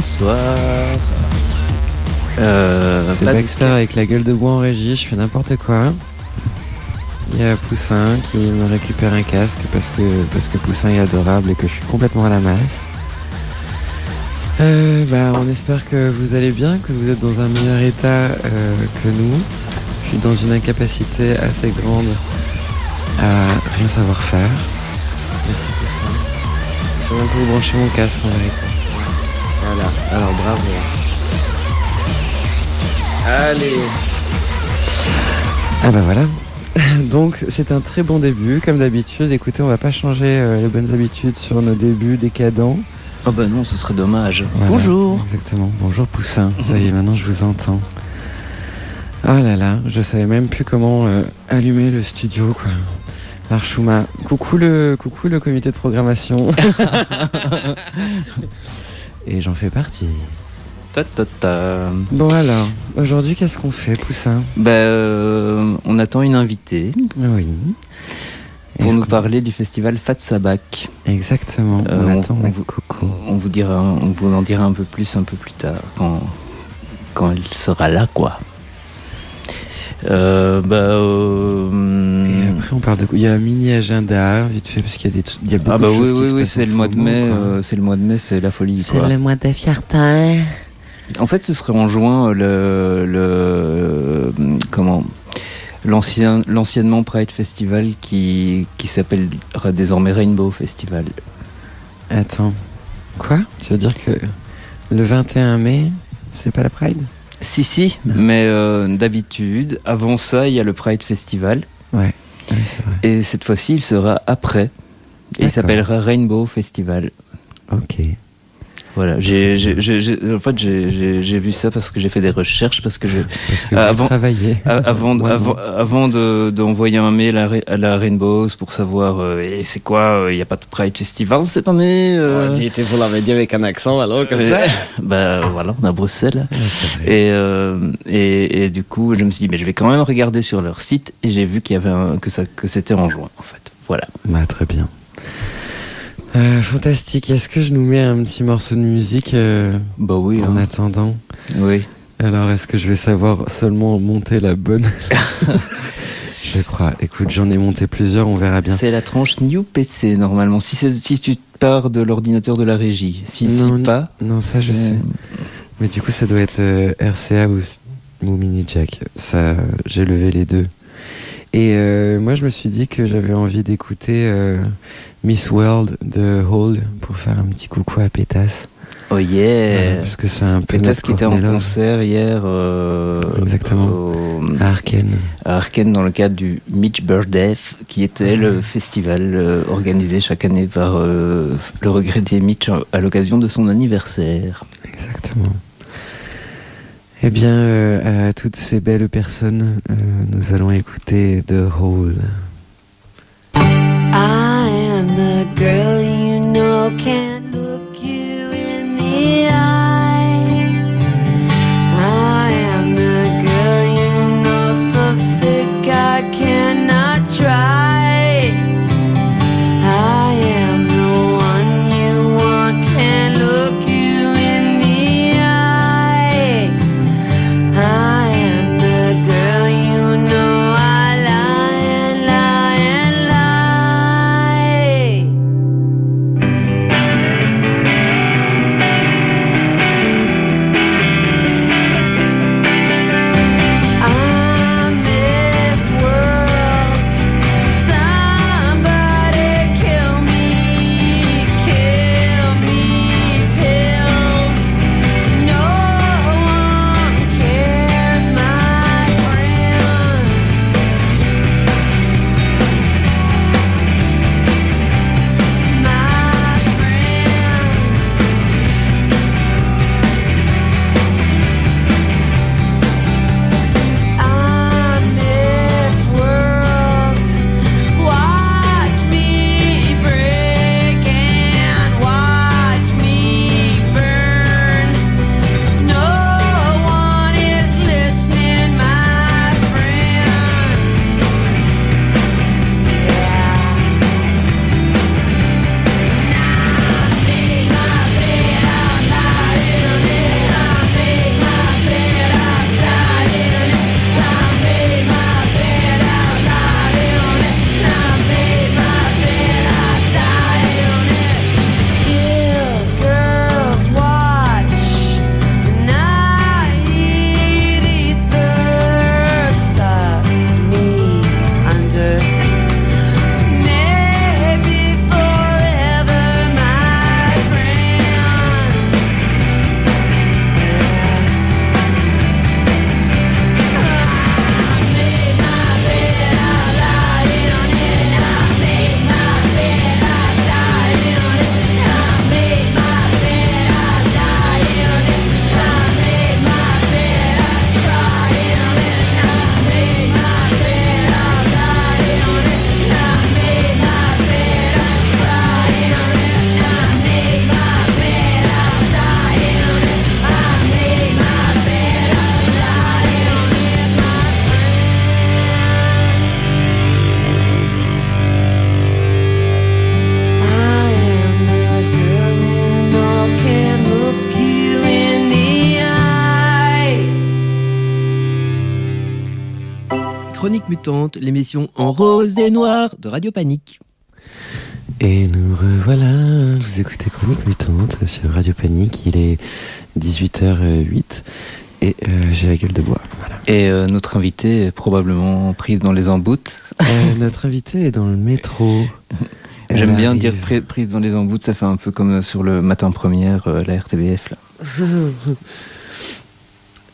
Bonsoir. Euh, C'est de- Baxter avec la gueule de bois en régie, je fais n'importe quoi. Il y a Poussin qui me récupère un casque parce que, parce que Poussin est adorable et que je suis complètement à la masse. Euh, bah, on espère que vous allez bien, que vous êtes dans un meilleur état euh, que nous. Je suis dans une incapacité assez grande à rien savoir faire. Merci Poussin. Je vais un peu vous brancher mon casque en vérité. Voilà, alors bravo. Allez Ah bah voilà. Donc c'est un très bon début, comme d'habitude. Écoutez, on va pas changer euh, les bonnes habitudes sur nos débuts décadents. Oh bah non, ce serait dommage. Voilà, Bonjour. Exactement. Bonjour Poussin. Ça y est, maintenant je vous entends. Oh là là, je savais même plus comment euh, allumer le studio quoi. Larchouma. Coucou le, coucou le comité de programmation. Et j'en fais partie. Ta, ta, ta. Bon alors, aujourd'hui qu'est-ce qu'on fait Poussin? Bah, euh, on attend une invitée Oui. pour nous parler du festival Fatsabak. Exactement, Euh, on, on- attend on vous- coco. On vous dira, on vous en dira un peu plus un peu plus tard quand quand elle sera là quoi. Euh, bah, euh, Et après, on parle de. Il y a un mini agenda, vite fait, parce qu'il y a des. Il y a beaucoup ah bah de oui choses oui oui c'est en le mois de mai quoi. euh, c'est le mois de mai c'est la folie quoi. mois de fierté. En fait, ce serait en juin le, le comment l'ancien l'anciennement Pride Festival qui qui s'appellera désormais Rainbow Festival. Attends. Quoi? Tu veux dire que le 21 mai, c'est pas la Pride? Si si, mais euh, d'habitude, avant ça, il y a le Pride Festival Ouais. Vrai. et cette fois-ci, il sera après. Et il s'appellera Rainbow Festival. Ok. Voilà, j'ai, j'ai, j'ai- j'ai- en fait, j'ai, vu ça parce que j'ai fait des recherches, parce que je, Parce que Euh, avant- travaillez. A- avant, avant, avant de, d'envoyer un mail à, à la Rainbows pour savoir euh, et c'est quoi, il n'y a pas de Pride Festival cette année euh, vous l'avez dit avec un accent alors comme euh, ça Bah voilà, on a Bruxelles. Ouais, c'est vrai. Et, euh, et, et du coup, je me suis dit, mais je vais quand même regarder sur leur site et j'ai vu qu'il y avait un, que, ça, que c'était en juin en fait. Voilà. Bah, très bien. Euh, fantastique. Est-ce que je nous mets un petit morceau de musique euh, Bah oui, en hein. attendant? Oui. Alors, est-ce que je vais savoir seulement monter la bonne Je crois. Écoute, j'en ai monté plusieurs, on verra bien. C'est la tranche New PC normalement. Si, si tu pars de l'ordinateur de la régie, si, si Non, pas. Non, ça je sais. Mais du coup, ça doit être euh, RCA ou, ou Mini Jack. Ça, j'ai levé les deux. Et euh, moi, je me suis dit que j'avais envie d'écouter euh, Miss World de Hall pour faire un petit coucou à Pétasse. Oh Voilà, yeah parce que c'est un peu Pétasse qui était en concert hier euh, Exactement. au- à Arkane. à Arkane dans le cadre du Mitch Birthday qui était le festival organisé chaque année par le regretté Mitch à l'occasion de son anniversaire. Exactement. Eh bien, euh, à toutes ces belles personnes, euh, nous allons écouter The Hole. I l'émission en rose et noir de Radio Panique. Et nous revoilà, vous écoutez Chronique Mutante sur Radio Panique, il est 18h08 et euh, j'ai la gueule de bois. Voilà. Et euh, notre invité est probablement prise dans les emboutes. Euh, notre invité est dans le métro. J'aime bien arrive. dire pri- prise dans les emboutes, ça fait un peu comme sur le matin première, euh, la RTBF. Là.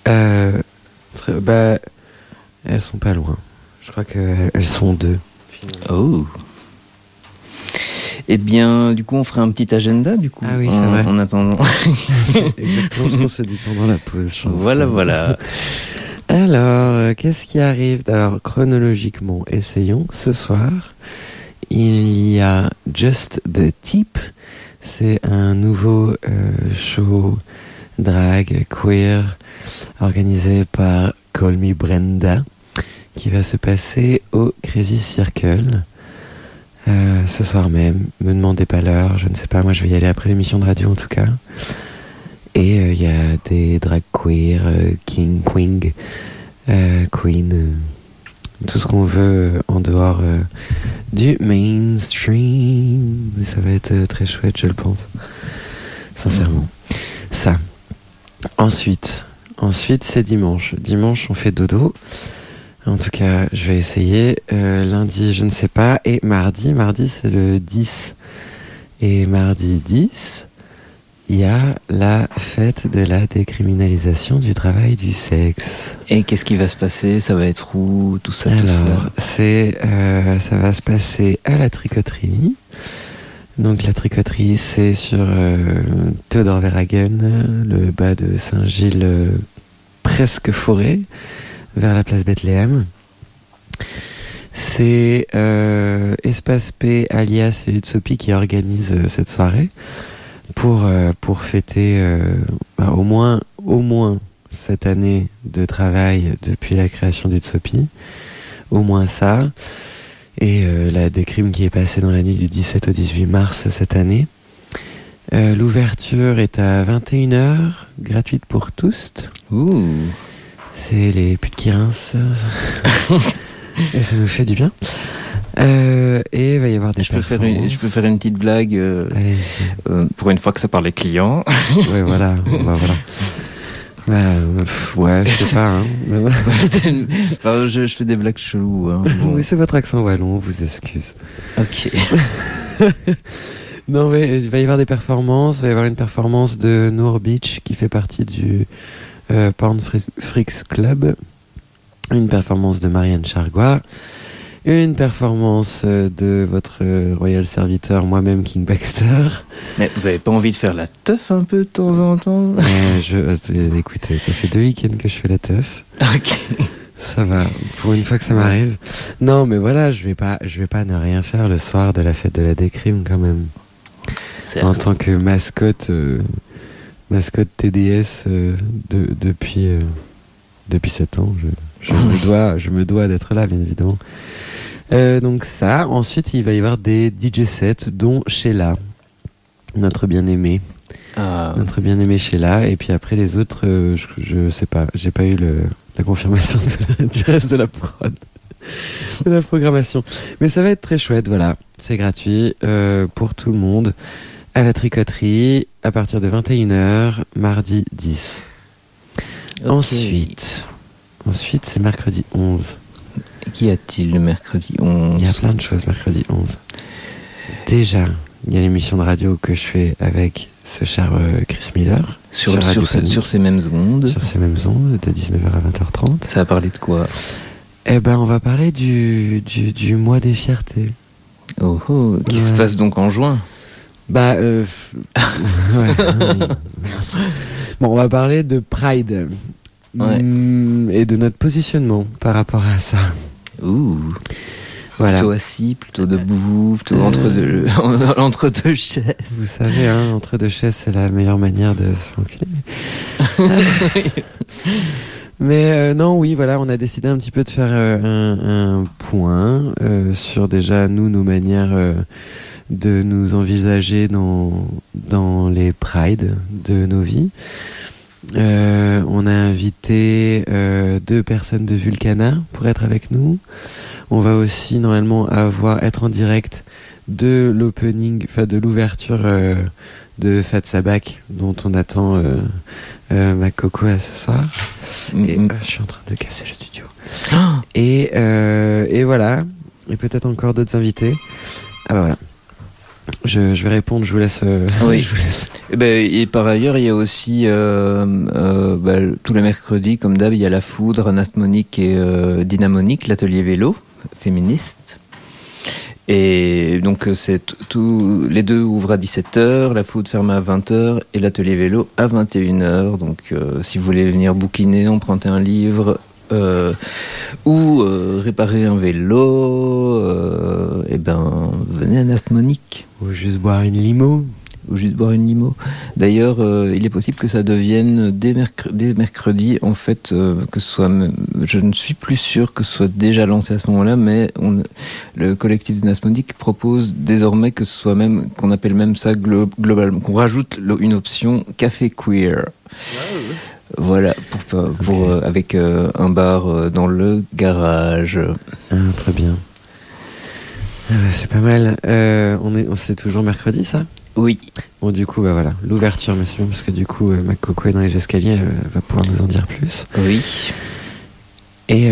Euh, très- bah, elles sont pas loin. Je crois qu'elles sont deux. Oh Eh bien, du coup, on ferait un petit agenda, du coup, Ah oui, c'est en, vrai. en attendant. Exactement ce qu'on s'est dit pendant la pause. chanson. voilà, voilà. Alors, euh, qu'est-ce qui arrive? Alors, chronologiquement, essayons. Ce soir, il y a Just the Tip. C'est un nouveau euh, show drag queer organisé par Call Me Brenda qui va se passer au Crazy Circle. euh, ce soir même, me demandez pas l'heure, je ne sais pas, moi je vais y aller après l'émission de radio en tout cas. Et euh, il y a des drag queer, euh, king, queen, queen, tout ce qu'on veut en dehors du mainstream. Ça va être très chouette, je le pense. Sincèrement. Ça. Ensuite, ensuite c'est dimanche. Dimanche, on fait dodo. En tout cas, je vais essayer. Euh, lundi, je ne sais pas. Et mardi, mardi, c'est le 10. Et mardi 10, il y a la fête de la décriminalisation du travail du sexe. Et qu'est-ce qui va se passer? Ça va être où? Tout ça, tout Alors, ça? c'est, euh, ça va se passer à la tricoterie. Donc la tricoterie, c'est sur euh, Théodore Verhagen, le bas de Saint-Gilles, euh, presque forêt, vers la place Bethléem. C'est euh, Espace P alias Utsopi qui organise euh, cette soirée pour, euh, pour fêter euh, bah, au moins au moins cette année de travail depuis la création d'Utsopi. Au moins ça. Et la décrime qui est passée dans la nuit du 17 au 18 mars cette année. L'ouverture est à 21h, gratuite pour tous. C'est les putes qui rincent. et ça nous fait du bien. Euh, et il va y avoir des Je peux, faire une, je peux faire une petite blague euh, euh, pour une fois que ça parle les clients. ouais, voilà. bah, voilà. Bah, pff, ouais, je sais pas. Hein. C'était une- Enfin, je, je fais des blagues cheloues. hein. Bon. Oui, c'est votre accent wallon, on vous excuse. Ok. Non, mais il va y avoir des performances. Il va y avoir une performance de Noor Beach qui fait partie du euh, Porn Freaks Club. Une performance de Marianne Chargois. Une performance euh, de votre euh, royal serviteur, moi-même, King Baxter. Mais vous avez pas envie de faire la teuf un peu de temps en temps? Euh, je, écoutez, ça fait deux week-ends que je fais la teuf. Ok. Ça va, pour une fois que ça m'arrive. Non, mais voilà, je vais pas, je vais pas ne rien faire le soir de la fête de la décrime quand même. En tant que mascotte, euh, mascotte TDS euh, de- depuis euh, depuis 7 ans, je, je me dois, je me dois d'être là, bien évidemment. Euh, donc ça. Ensuite, il va y avoir des DJ sets, dont Sheila, notre bien-aimé, Ah, notre bien-aimé Sheila. Et puis après les autres, je, je sais pas, j'ai pas eu le, la confirmation de la- du reste de la prod, de la programmation. Mais ça va être très chouette, voilà. C'est gratuit pour tout le monde à la tricoterie à partir de 21h, mardi 10. ok. Ensuite, ensuite c'est mercredi 11. Qu'y a-t-il le mercredi 11 Il y a plein de choses mercredi 11. Déjà, il y a l'émission de radio que je fais avec ce cher euh, Chris Miller sur, sur Radio sur, ce- Panique. sur ces mêmes ondes. sur ces mêmes ondes de 19h à 20h30. Ça a parlé de quoi? Eh ben, on va parler du, du, du mois des fiertés. Oh oh, qui se passe donc en juin. Bah, euh, ouais, oui, merci. Bon, on va parler de Pride. Ouais. Mm, Et de notre positionnement par rapport à ça. Ouh. Voilà. Plutôt assis, plutôt debout, plutôt Euh. entre, deux, entre deux chaises. Vous savez, hein, entre deux chaises, c'est la meilleure manière de se. Mais euh, non, oui, voilà, on a décidé un petit peu de faire euh, un, un point sur déjà nous, nos manières de nous envisager dans, dans les prides de nos vies. Euh, on a invité euh, deux personnes de Vulcana pour être avec nous. On va aussi normalement avoir être en direct de l'opening, enfin de l'ouverture euh, de Fat Sabak, dont on attend euh, euh, ma coco là ce soir. Et Mm. euh, je suis en train de casser le studio. Ah Et, euh, et voilà. Et peut-être encore d'autres invités. Ah bah voilà. Je, je vais répondre, je vous laisse. euh, Oui. je vous laisse. Et, ben, et par ailleurs, il y a aussi euh, euh, bah, tous les mercredis, comme d'hab, il y a la Foudre, Anasmonique et Dynamonique, l'atelier vélo féministe. Et donc, c'est tout, les deux ouvrent à 17h, la Foudre ferme à 20h et l'atelier vélo à 21h. Donc, si vous voulez venir bouquiner, emprunter un livre euh, ou euh, réparer un vélo, euh, et ben, venez à Anasmonique Ou juste boire une limo. ou juste boire une limo. D'ailleurs, euh, il est possible que ça devienne dès, dès mercredi, en fait, euh, que ce soit, je ne suis plus sûr que ce soit déjà lancé à ce moment-là, mais on, le collectif de Nasmodic propose désormais que ce soit même, qu'on appelle même ça glo- globalement, qu'on rajoute une option café queer. Voilà, pour, euh, avec euh, un bar euh, dans le garage. Ah, très bien. Ah ouais, c'est pas mal. On est, on c'est toujours mercredi, ça? Oui, Bon, du coup, bah voilà, l'ouverture, mais c'est bien parce que du coup, euh, ma coco est dans les escaliers, elle va pouvoir nous en dire plus. oui. Et,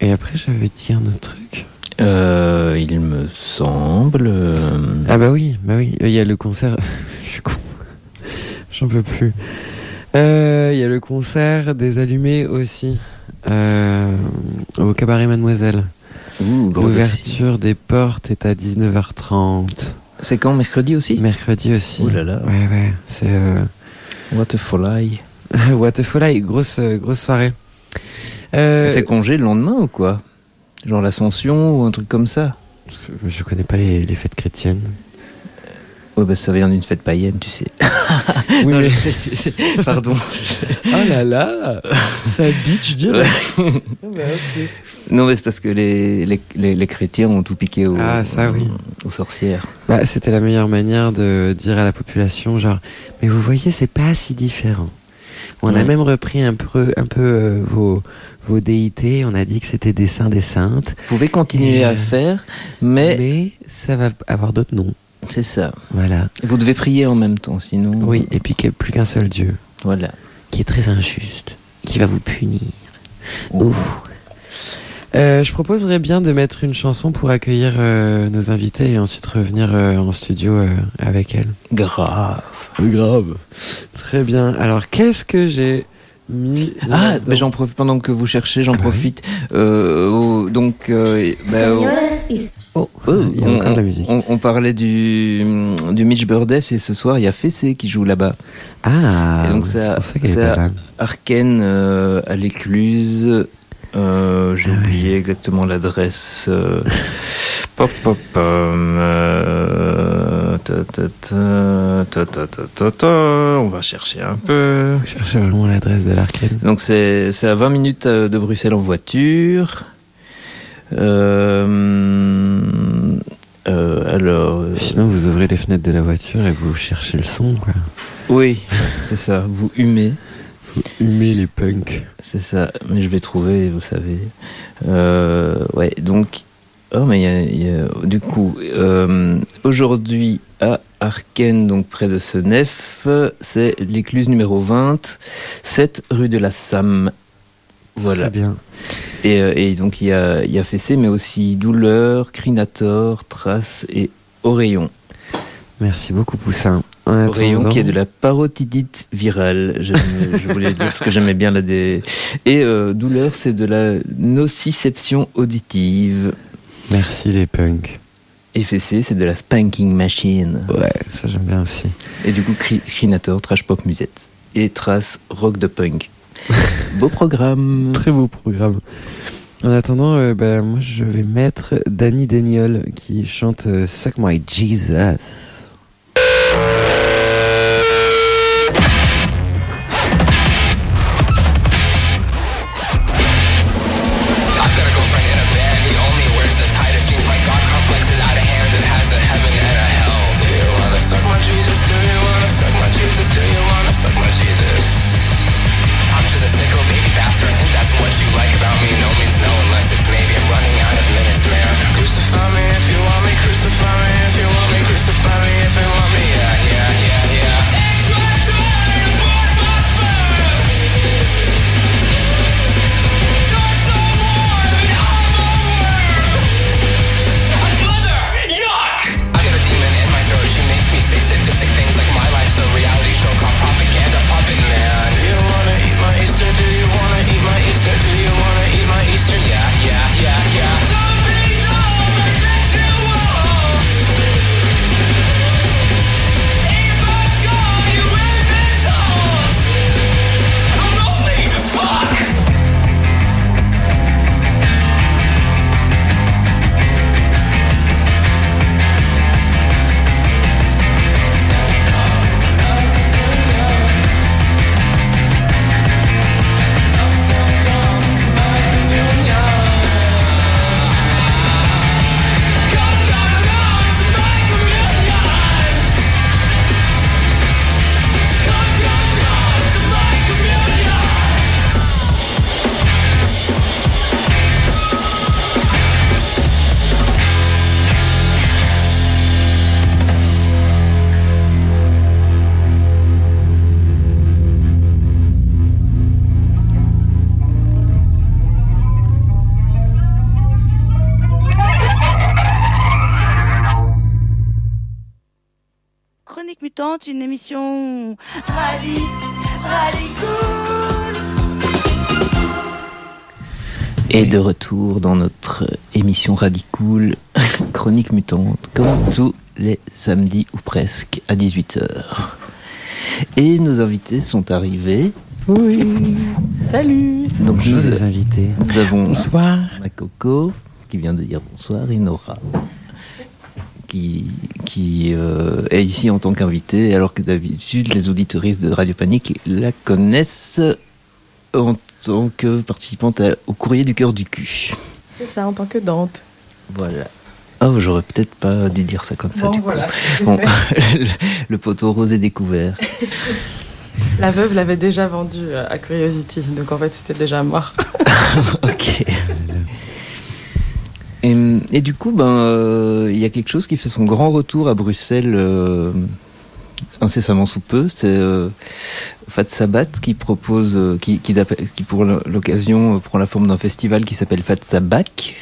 et après, j'avais dit un autre truc. Il me semble. Ah bah oui, bah oui, il y a le concert. Je suis con. J'en peux plus. Euh, Il y a le concert des allumés aussi. euh, au cabaret Mademoiselle. L'ouverture des portes est à 19h30. C'est quand mercredi aussi? Mercredi aussi. Ouh là là. Ouais, ouais, c'est. Euh... What a folly. What the folly, grosse, euh, grosse soirée. Euh, C'est congé le lendemain ou quoi? Genre l'ascension ou un truc comme ça? Je connais pas les, les fêtes chrétiennes. Ouais, bah ça vient d'une fête païenne, tu sais. Oui, Non, mais- je- je sais- Pardon. Oh là là Ça bitch direct. non, mais c'est parce que les, les, les, les chrétiens ont tout piqué aux, Ah, ça, oui. aux sorcières. Bah, c'était la meilleure manière de dire à la population, genre, mais vous voyez, c'est pas si différent. On a Ouais. même repris un peu, un peu euh, vos, vos déités, on a dit que c'était des saints, des saintes, Vous pouvez continuer Et, à euh, faire, mais, mais ça va avoir d'autres noms. C'est ça. Voilà. Vous devez prier en même temps, sinon. Oui, et puis qu'il n'y a plus qu'un seul Dieu, Voilà. qui est très injuste, qui va vous punir. Ouf. Euh, je proposerais bien de mettre une chanson pour accueillir euh, nos invités et ensuite revenir euh, en studio euh, avec elles. Grave. Grave. Très bien. Alors, qu'est-ce que j'ai mis Ah, bah, j'en profite pendant que vous cherchez, j'en oui. profite. Euh, donc, euh, bah, au- Oh, Oh, il y a on, encore de la musique. on- on parlait du, du Mitch Burdef et ce soir il y a Fessé qui joue là-bas. Ah, Et donc c'est là. Arken euh, à l'écluse. Euh, j'ai ah oublié exactement l'adresse. Euh. Pop, pop, euh, ta, ta, ta, on va chercher un peu. On vraiment l'adresse de l'arcade. Donc c'est à 20 minutes de Bruxelles en voiture. alors. Sinon, vous ouvrez les fenêtres de la voiture et vous cherchez le son. Oui, c'est ça. Vous humez. Humez les punks. c'est ça. Mais je vais trouver, vous savez. Euh, ouais, donc. Oh, mais il y a- il y a- du coup, euh, aujourd'hui à Arken, donc près de Senef, c'est l'écluse numéro 20, 7 rue de la Sam. Voilà. Très bien. Et, euh, et donc il y a, il y a Fessé, mais aussi Douleur, Crinator, Trace et Oreillon. Merci beaucoup, Poussin. Attendant- qui est de la parotidite virale. Je voulais dire parce que j'aimais bien la dé... Et euh, Douleur, c'est de la nociception auditive. Merci, les punks. Fessé, c'est de la spanking machine. Ouais, ça j'aime bien aussi. Et du coup, Cri- Crinator, trash pop musette. Et Trace, rock de punk. Beau programme. Très beau programme. En attendant, euh, bah, moi je vais mettre Danny Daniel qui chante euh, Suck My Jesus. Une émission radic, radicool. Et de retour dans notre émission Radicool, Chronique Mutante, comme tous les samedis ou presque à 18h. Et nos invités sont arrivés. Oui. Salut. Donc Bonjour nous, les invités. nous avons Bonsoir. Makoko qui vient de dire bonsoir et Nora qui, qui euh, est ici en tant qu'invitée alors que d'habitude les auditoristes de Radio Panique la connaissent en tant que participante à- au courrier du cœur du cul. C'est ça, en tant que Dante. Voilà. Oh, j'aurais peut-être pas dû dire ça comme ça. Bon, du coup. voilà, Bon, le, le poteau rose est découvert. La veuve l'avait déjà vendu à Curiosity, donc en fait c'était déjà mort. ok. Et, et du coup, ben, euh, il y a quelque chose qui fait son grand retour à Bruxelles euh, incessamment sous peu. C'est euh, Fat Sabat qui propose, euh, qui, qui, d'appel- qui pour l'occasion euh, prend la forme d'un festival qui s'appelle Fat Sabac.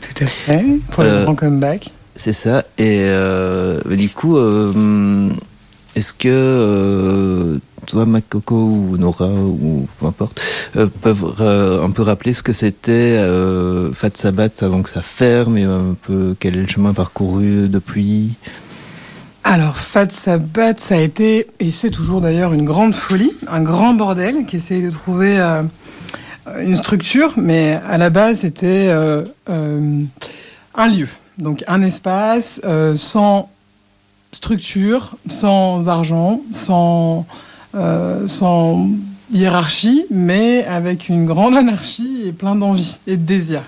Tout à fait, pour le grand comeback. C'est ça. Et du coup, est-ce que euh, toi, Makoko ou Nora ou peu importe, euh, peuvent euh, un peu rappeler ce que c'était Fat Sabat avant que ça ferme et un peu quel est le chemin parcouru depuis? Alors, Fat Sabbath, ça a été, et c'est toujours d'ailleurs une grande folie, un grand bordel qui essaye de trouver une structure, mais à la base, c'était un lieu. Donc, un espace sans structure, sans argent, sans, euh, sans hiérarchie, mais avec une grande anarchie et plein d'envie et de désir.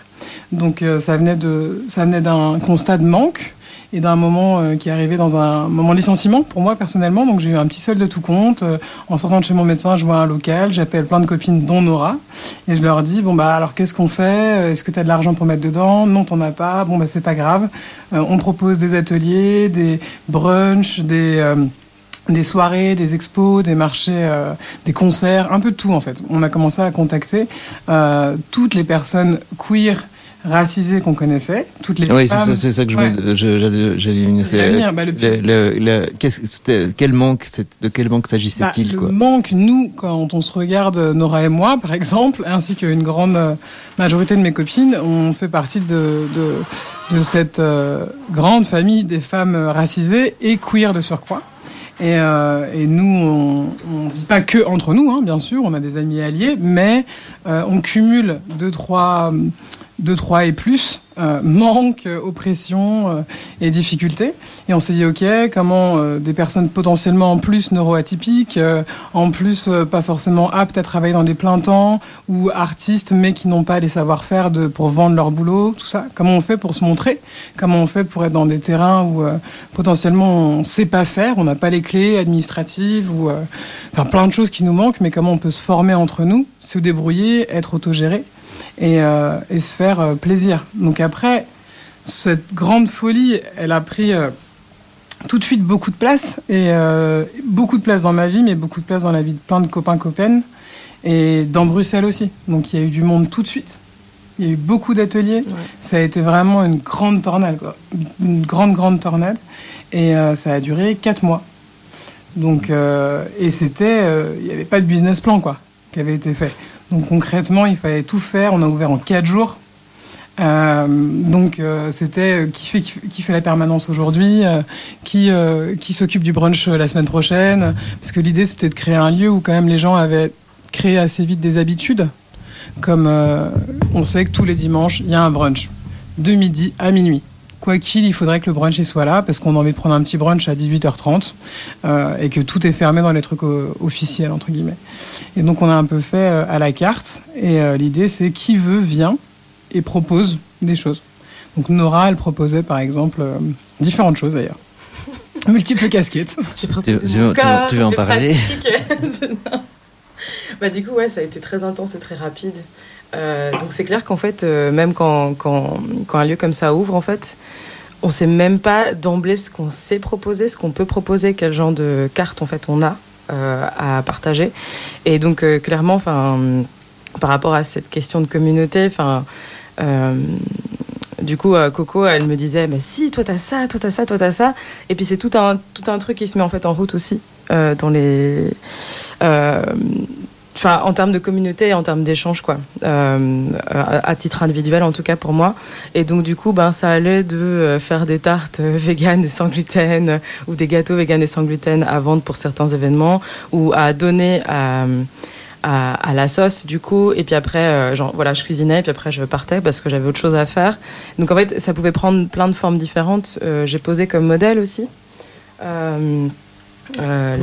Donc, euh, ça venait ça venait d'un constat de manque et d'un moment euh, qui arrivé dans un moment de licenciement pour moi personnellement. Donc j'ai eu un petit solde de tout compte. Euh, en sortant de chez mon médecin, je vois un local, j'appelle plein de copines, dont Nora, et je leur dis bon bah alors qu'est-ce qu'on fait? Est-ce que tu as de l'argent pour mettre dedans? Non, t'en as pas. Bon bah c'est pas grave. Euh, on propose des ateliers, des brunchs, des euh, des soirées, des expos, des marchés, euh, des concerts, un peu de tout en fait. On a commencé à contacter euh, toutes les personnes queer racisées qu'on connaissait, toutes les Oui, c'est femmes. ça, c'est ça que je bah, le- le- le- le- quel manque, de quel manque Bah, s'agissait-il le quoi manque, nous, quand on se regarde, Nora et moi, par exemple, ainsi qu'une grande euh, majorité de mes copines, on fait partie de, de, de cette euh, grande famille des femmes racisées et queer de surcroît. Et, euh, et nous, on ne vit pas que entre nous, hein, bien sûr, on a des amis alliés, mais euh, on cumule deux, trois, deux, trois et plus, euh, manque, euh, oppression euh, et difficultés. Et on s'est dit, ok, comment euh, des personnes potentiellement en plus neuroatypiques, en plus pas forcément aptes à travailler dans des plein temps, ou artistes mais qui n'ont pas les savoir-faire de pour vendre leur boulot, tout ça. Comment on fait pour se montrer? Comment on fait pour être dans des terrains où potentiellement on sait pas faire, on n'a pas les clés administratives ou enfin plein de choses qui nous manquent, mais comment on peut se former entre nous, se débrouiller, être autogéré? Et, euh, et se faire euh, plaisir. Donc après, cette grande folie, elle a pris euh, tout de suite beaucoup de place et beaucoup de place dans ma vie, mais beaucoup de place dans la vie de plein de copains copaines et dans Bruxelles aussi. Donc il y a eu du monde tout de suite. Il y a eu beaucoup d'ateliers. Ça a été vraiment une grande tornade, quoi. Une grande, grande tornade. Et ça a duré quatre mois. Donc, et c'était, il n'y avait pas de business plan, quoi, qui avait été fait. Donc concrètement, il fallait tout faire. On a ouvert en quatre jours. Euh, donc euh, c'était qui fait la permanence aujourd'hui, euh, qui qui s'occupe du brunch la semaine prochaine, parce que l'idée c'était de créer un lieu où quand même les gens avaient créé assez vite des habitudes, comme on sait que tous les dimanches il y a un brunch de midi à minuit. Quoi qu'il, il faudrait que le brunch il soit là parce qu'on a envie de prendre un petit brunch à 18h30 euh, et que tout est fermé dans les trucs officiels entre guillemets. Et donc on a un peu fait euh, à la carte et euh, l'idée c'est qui veut vient et propose des choses. Donc Nora, elle proposait par exemple euh, différentes choses d'ailleurs. Multiples casquettes. J'ai Tu- tu veux- tu veux- tu veux en parler bah, Du coup, ouais, ça a été très intense et très rapide. Euh, donc c'est clair qu'en fait, euh, même quand, quand, un lieu comme ça ouvre, en fait, on sait même pas d'emblée ce qu'on sait proposer, ce qu'on peut proposer, quel genre de carte en fait on a euh, à partager. Et donc clairement, enfin, par rapport à cette question de communauté, enfin. Du coup, Coco, elle me disait, mais si, toi t'as ça, toi t'as ça, toi t'as ça. Et puis c'est tout un, tout un truc qui se met en fait en route aussi dans les, enfin en termes de communauté, et en termes d'échange quoi, Euh, à, à titre individuel en tout cas pour moi. Et donc du coup, ben ça allait de euh, faire des tartes euh, véganes et sans gluten ou des gâteaux véganes et sans gluten à vendre pour certains événements ou à donner à à, à la sauce du coup. Et puis après euh, genre voilà je cuisinais et puis après je partais parce que j'avais autre chose à faire. Donc en fait ça pouvait prendre plein de formes différentes. Euh, j'ai posé comme modèle aussi. Euh,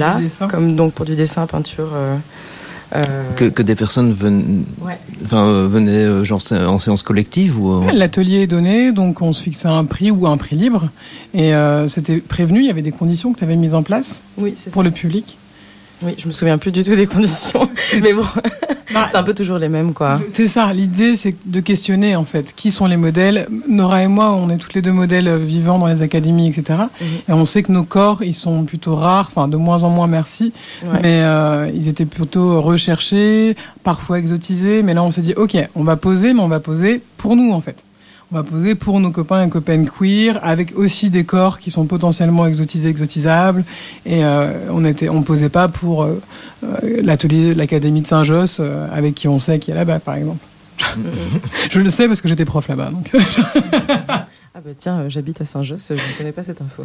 là comme donc pour du dessin peinture Que, que des personnes ven- Ouais. enfin, euh, venaient euh, genre en séance collective ou euh, L'atelier est donné, donc on se fixait un prix ou un prix libre. Et euh, c'était prévenu, il y avait des conditions que tu avais mises en place oui c'est pour ça le public? Oui je me souviens plus du tout des conditions mais bon Bah, c'est un peu toujours les mêmes quoi C'est ça, l'idée c'est de questionner en fait qui sont les modèles. Nora et moi, on est toutes les deux modèles vivants dans les académies, etc. Mhm. Et on sait que nos corps, ils sont plutôt rares, enfin de moins en moins, merci. Ouais. Mais euh, ils étaient plutôt recherchés, parfois exotisés. Mais là, on s'est dit, ok, on va poser, mais on va poser pour nous en fait. On va poser pour nos copains et copines queer, avec aussi des corps qui sont potentiellement exotisés, exotisables. Et euh, on était, on posait pas pour euh, euh, l'atelier, l'académie de Saint-Josse, euh, avec qui on sait qui est là-bas, par exemple. Je le sais parce que j'étais prof là-bas. Donc. Ah bah tiens, euh, j'habite à Saint-Josse, je ne connais pas cette info.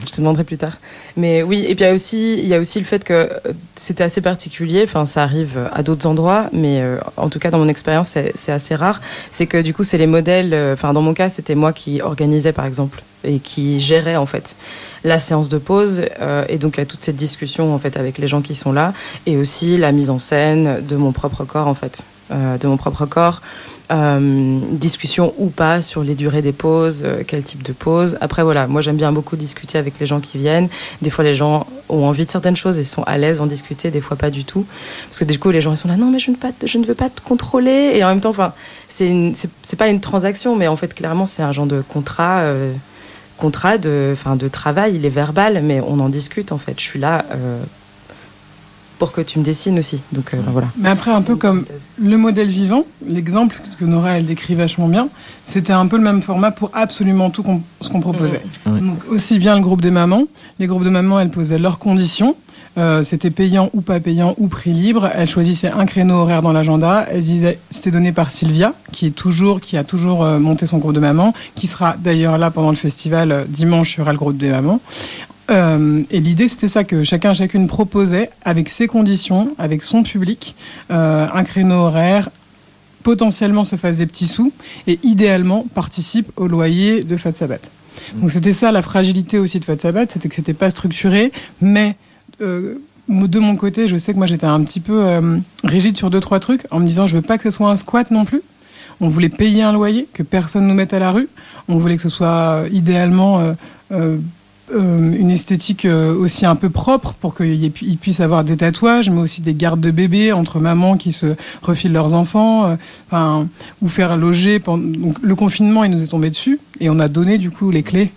je te demanderai plus tard. Mais oui, et puis il y a aussi, il y a aussi le fait que euh, c'était assez particulier, enfin ça arrive à d'autres endroits, mais euh, en tout cas dans mon expérience c'est assez rare, c'est que du coup c'est les modèles, euh, enfin dans mon cas c'était moi qui organisais par exemple et qui gérait en fait la séance de pause euh, et donc a toute cette discussion en fait avec les gens qui sont là et aussi la mise en scène de mon propre corps en fait, euh, de mon propre corps. Euh, discussion ou pas sur les durées des pauses, euh, quel type de pause. Après voilà, moi j'aime bien beaucoup discuter avec les gens qui viennent. Des fois les gens ont envie de certaines choses et sont à l'aise en discuter, des fois pas du tout. Parce que du coup les gens ils sont là, non mais je ne, pas, je ne veux pas te contrôler. Et en même temps, enfin, c'est pas une transaction, mais en fait clairement c'est un genre de contrat. euh, contrat de, enfin, de travail, il est verbal, mais on en discute en fait. Je suis là pour que tu me dessines aussi. Donc euh, voilà. Mais après, un peu comme le modèle vivant, l'exemple que Nora elle décrit vachement bien, c'était un peu le même format pour absolument tout ce qu'on proposait. Donc aussi bien le groupe des mamans, les groupes de mamans elles posaient leurs conditions. Euh, c'était payant ou pas payant ou prix libre. Elles choisissaient un créneau horaire dans l'agenda. Elles disaient, c'était donné par Sylvia, qui est toujours, qui a toujours euh, monté son groupe de mamans, qui sera d'ailleurs là pendant le festival euh, dimanche. Aura le groupe des mamans. Et l'idée, c'était ça que chacun, chacune proposait avec ses conditions, avec son public, un créneau horaire, potentiellement se fasse des petits sous et idéalement participe au loyer de Fat Sabat. Donc c'était ça la fragilité aussi de Fat Sabat, c'était que c'était pas structuré, mais de mon côté, je sais que moi j'étais un petit peu euh, rigide sur deux trois trucs en me disant je veux pas que ce soit un squat non plus. On voulait payer un loyer, que personne nous mette à la rue. On voulait que ce soit euh, idéalement euh, euh, euh, une esthétique euh, aussi un peu propre pour qu'ils pu- ils puissent avoir des tatouages, mais aussi des gardes de bébés entre mamans qui se refilent leurs enfants, euh, enfin, ou faire loger. Pendant... Le confinement, il nous est tombé dessus et on a donné du coup les clés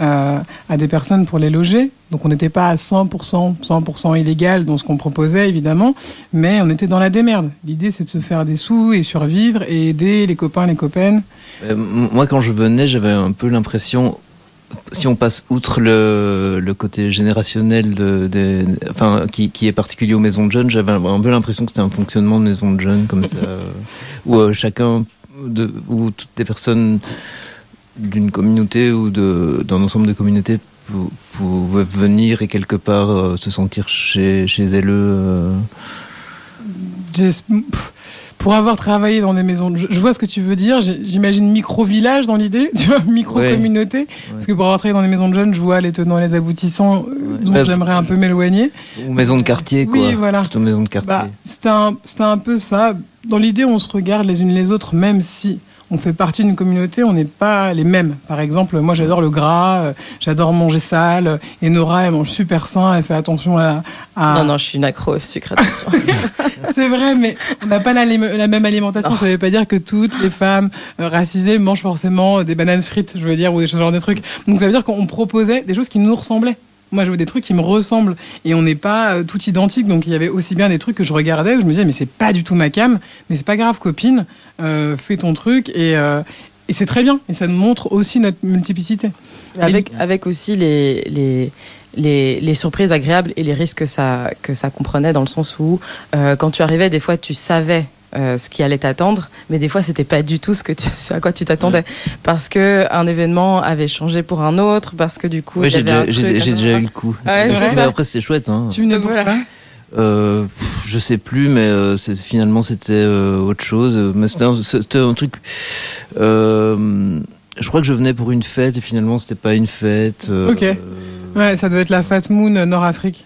euh, à des personnes pour les loger. Donc on n'était pas à 100%, 100% illégal dans ce qu'on proposait évidemment, mais on était dans la démerde. L'idée c'est de se faire des sous et survivre et aider les copains, les copaines. Euh, moi, quand je venais, j'avais un peu l'impression, si on passe outre le, le côté générationnel de, de- enfin, qui, qui est particulier aux maisons de jeunes, j'avais un peu l'impression que c'était un fonctionnement de maison de jeunes comme ça, où euh, chacun, de, où toutes les personnes d'une communauté ou d'un ensemble de communautés pou- pouvaient venir et quelque part euh, se sentir chez, chez elles. euh, Pour avoir travaillé dans des maisons, je, je vois ce que tu veux dire. J'imagine micro-village dans l'idée, tu vois, micro-communauté. Parce que pour avoir travaillé dans des maisons de jeunes, je vois les tenants et les aboutissants euh, dont j'aimerais un peu m'éloigner. ou maison de quartier, quoi. Oui, voilà. Plutôt maison de quartier. Bah, c'était un, c'était un peu ça. Dans l'idée, on se regarde les unes les autres, même si on fait partie d'une communauté, on n'est pas les mêmes. Par exemple, moi, j'adore le gras, euh, j'adore manger sale, euh, et Nora, elle mange super sain, elle fait attention à. à- Non, non, je suis une accro au sucre. C'est vrai, mais on n'a pas la, la même alimentation. Ça ne veut pas dire que toutes les femmes euh, racisées mangent forcément des bananes frites, je veux dire, ou des ce genre de trucs. Donc ça veut dire qu'on proposait des choses qui nous ressemblaient. Moi, je veux des trucs qui me ressemblent et on n'est pas euh, tout identique. Donc il y avait aussi bien des trucs que je regardais où je me disais mais c'est pas du tout ma cam, mais c'est pas grave, copine, euh, fais ton truc et euh, et c'est très bien. Et ça nous montre aussi notre multiplicité. Avec, avec aussi les, les, les, les surprises agréables et les risques que ça, que ça comprenait, dans le sens où, euh, quand tu arrivais, des fois, tu savais euh, ce qui allait t'attendre, mais des fois, c'était pas du tout ce, que tu, ce à quoi tu t'attendais. Parce que un événement avait changé pour un autre, parce que du coup, Ouais, j'ai déjà, eu le coup. Ouais, Mais c'est après, c'était chouette. Hein. Tu pourquoi voilà. Euh, pff, je sais plus, mais euh, c'est- finalement c'était euh, autre chose. Mais c'était un, truc. euh, je crois que je venais pour une fête et finalement c'était pas une fête. euh, Ok. Ouais, ça doit être la Fat Moon Nord-Afrique.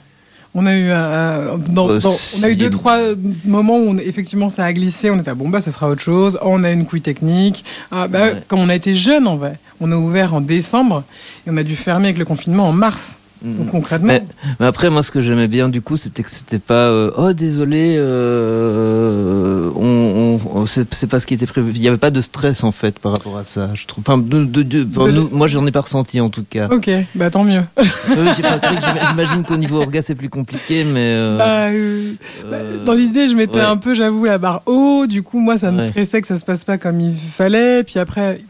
On a eu, euh, dans- Euh, dans- on a eu si. deux, trois moments où on- effectivement ça a glissé. On était, ah, bon, bah, ça sera autre chose. Oh, on a une couille technique. Ah, bah, Ouais. Comme on a été jeune, en vrai. On a ouvert en décembre et on a dû fermer avec le confinement en mars. Mm. Donc concrètement, Mais, mais après, moi, ce que j'aimais bien, du coup, c'était que c'était pas euh, oh désolé, euh, on, on- on- c'est pas ce qui était prévu. Il y avait pas de stress en fait par rapport à ça. Je trouve. Enfin, de, de- de- enfin, De- nous- moi, j'en ai pas ressenti en tout cas. ok, bah tant mieux. J'im- J'imagine qu'au niveau orga, c'est plus compliqué, mais. euh, Bah, euh, bah, euh, dans l'idée, je mettais ouais. un peu, j'avoue, la barre haut. Du coup, moi, ça me Ouais. stressait que ça se passe pas comme il fallait. Puis après,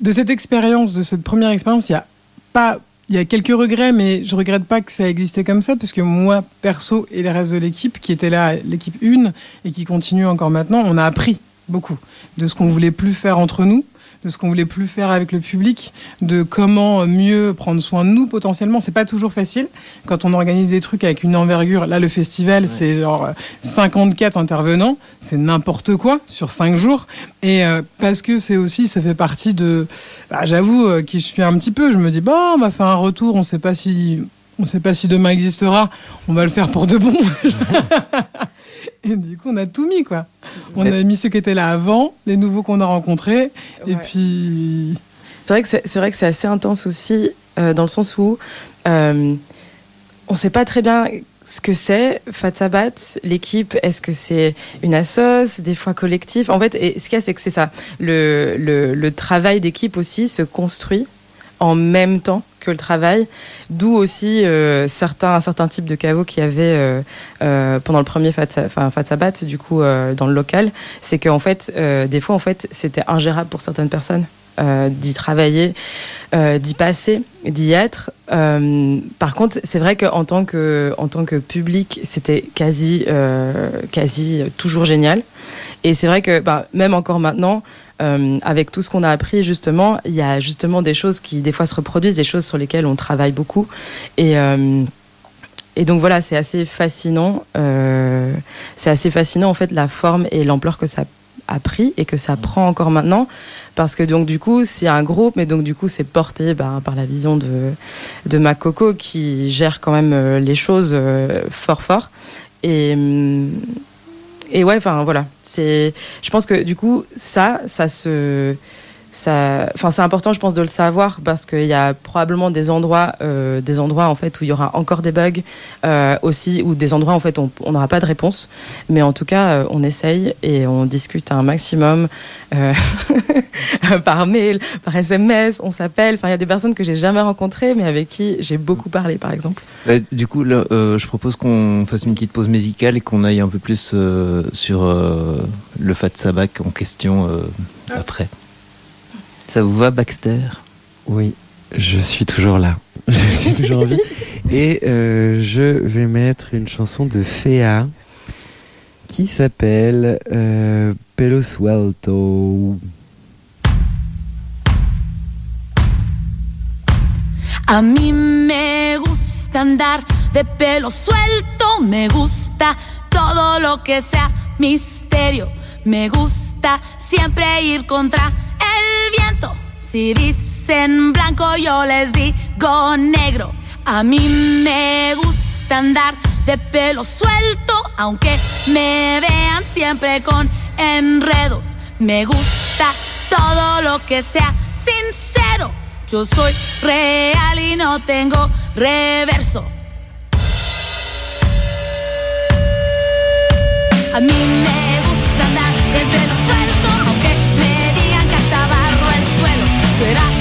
de cette expérience, de cette première expérience, il y a pas, il y a quelques regrets, mais je regrette pas que ça existait comme ça, parce que moi, perso, et les restes de l'équipe, qui était là, l'équipe 1, et qui continue encore maintenant, on a appris beaucoup de ce qu'on voulait plus faire entre nous de ce qu'on voulait plus faire avec le public, de comment mieux prendre soin de nous potentiellement. C'est pas toujours facile quand on organise des trucs avec une envergure. Là, le festival, c'est genre euh, 54 intervenants, c'est n'importe quoi sur 5 jours. Et euh, parce que c'est aussi, ça fait partie de. Bah, J'avoue, euh, qui je suis un petit peu, je me dis, bon, on va faire un retour, on sait pas si. On sait pas si demain existera, on va le faire pour de bon. Et du coup, on a tout mis, quoi. On a mis ceux qui étaient là avant, les nouveaux qu'on a rencontrés, et puis. C'est vrai que c'est vrai que c'est assez intense aussi euh, dans le sens où euh, on sait pas très bien ce que c'est Fat Sabat, l'équipe. Est-ce que c'est une assoce, des fois collectif? En fait, et ce qu'il y a, c'est que c'est ça. Le, le, le travail d'équipe aussi se construit en même temps que le travail, d'où aussi euh, certains, un certain type de caveau qu'il y avait euh, euh, pendant le premier Fat, du coup, euh, dans le local. C'est qu'en fait, des fois, en fait, c'était ingérable pour certaines personnes d'y travailler, d'y passer, d'y être. Par contre, c'est vrai qu'en tant que, en tant que public, c'était quasi, quasi toujours génial. Et c'est vrai que bah, même encore maintenant, euh, avec tout ce qu'on a appris justement, il y a justement des choses qui des fois se reproduisent, des choses sur lesquelles on travaille beaucoup. Et, euh, et donc voilà, c'est assez fascinant. euh, c'est assez fascinant en fait la forme et l'ampleur que ça a pris et que ça prend encore maintenant parce que donc du coup c'est un groupe mais donc du coup c'est porté bah, par la vision de de Macoco qui gère quand même euh, les choses euh, fort fort et hum, et ouais enfin voilà. C'est je pense que du coup ça ça se ça enfin c'est important je pense de le savoir parce qu'il y a probablement des endroits euh, des endroits en fait où il y aura encore des bugs euh, aussi ou des endroits en fait où on n'aura pas de réponse. Mais en tout cas euh, on essaye et on discute un maximum euh, par mail par SMS on s'appelle. Enfin il y a des personnes que j'ai jamais rencontrées mais avec qui j'ai beaucoup parlé par exemple. Bah, du coup, là, euh, je propose qu'on fasse une petite pause musicale et qu'on aille un peu plus euh, sur euh, le Fat Sabac en question euh, après. Ça vous va, Baxter? Oui, je suis toujours là. Je suis toujours en vie. Et euh, je vais mettre une chanson de Féa qui s'appelle euh, Pelo Suelto. A mí me gusta andar de pelo suelto, me gusta todo lo que sea misterio, me gusta siempre ir contra Si dicen blanco yo les digo negro. A mí me gusta andar de pelo suelto, aunque me vean siempre con enredos. Me gusta todo lo que sea sincero. Yo soy real y no tengo reverso. A mí me gusta andar de pelo suelto, Será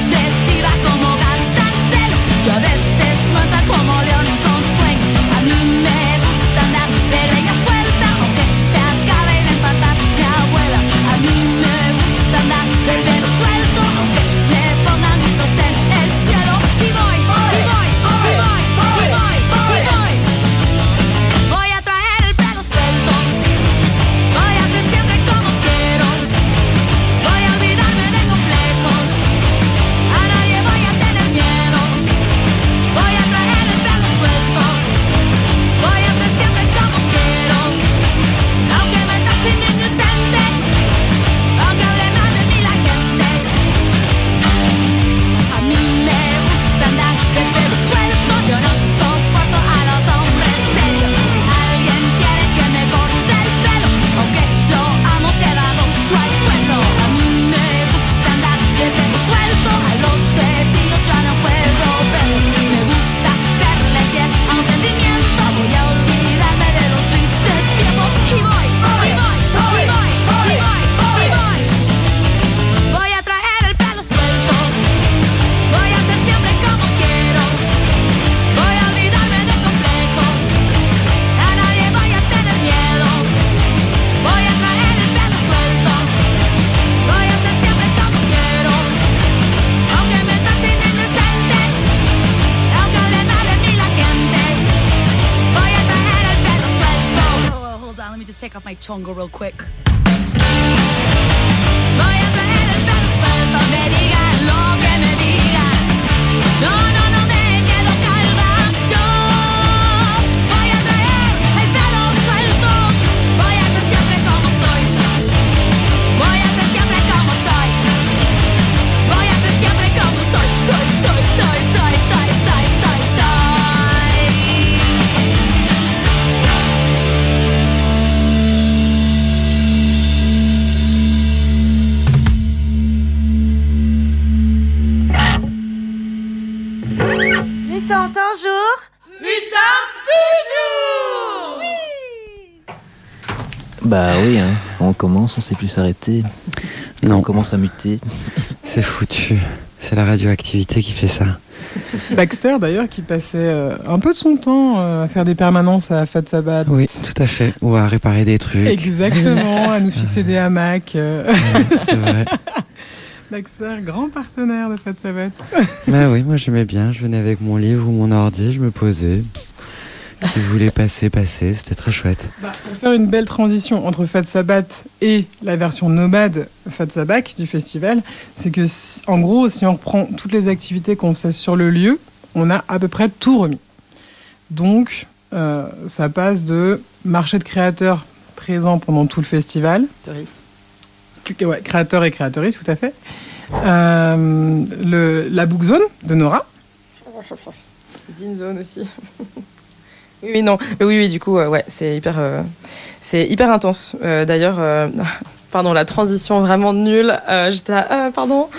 Tonga real quick. Bah oui, hein. on commence, on sait plus s'arrêter. Non. On commence à muter. C'est foutu. C'est la radioactivité qui fait ça. C'est Baxter d'ailleurs qui passait euh, un peu de son temps euh, à faire des permanences à Fat Sabbath. Oui, tout à fait. Ou à réparer des trucs. Exactement, à nous fixer des hamacs. euh. C'est vrai. Baxter, grand partenaire de Fat Sabbath. Bah oui, moi j'aimais bien. Je venais avec mon livre ou mon ordi, je me posais. Qui voulait passer, passer. C'était très chouette. Bah, pour faire une belle transition entre Fat Sabbath et la version nomade Fat Sabbath du festival, c'est que, si- en gros, si on reprend toutes les activités qu'on fait sur le lieu, on a à peu près tout remis. Donc, euh, ça passe de marché de créateurs présents pendant tout le festival, Ouais, créateurs et créatrices, tout à fait. Euh, le, la book zone de Nora. Zine Zone aussi. oui, oui, non. Oui, oui, du coup, euh, ouais, c'est hyper, euh, c'est hyper intense. Euh, D'ailleurs, pardon, la transition vraiment nulle. J'étais ah, pardon.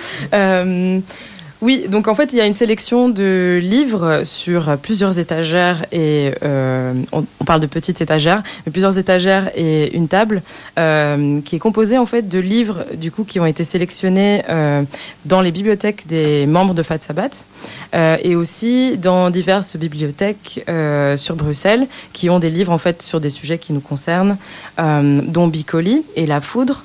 Oui, donc en fait, il y a une sélection de livres sur plusieurs étagères et euh, on, parle de petites étagères, mais plusieurs étagères et une table euh, qui est composée en fait de livres du coup qui ont été sélectionnés euh, dans les bibliothèques des membres de Fat Sabbath euh, et aussi dans diverses bibliothèques sur Bruxelles qui ont des livres en fait sur des sujets qui nous concernent, dont Bicoli et La Foudre.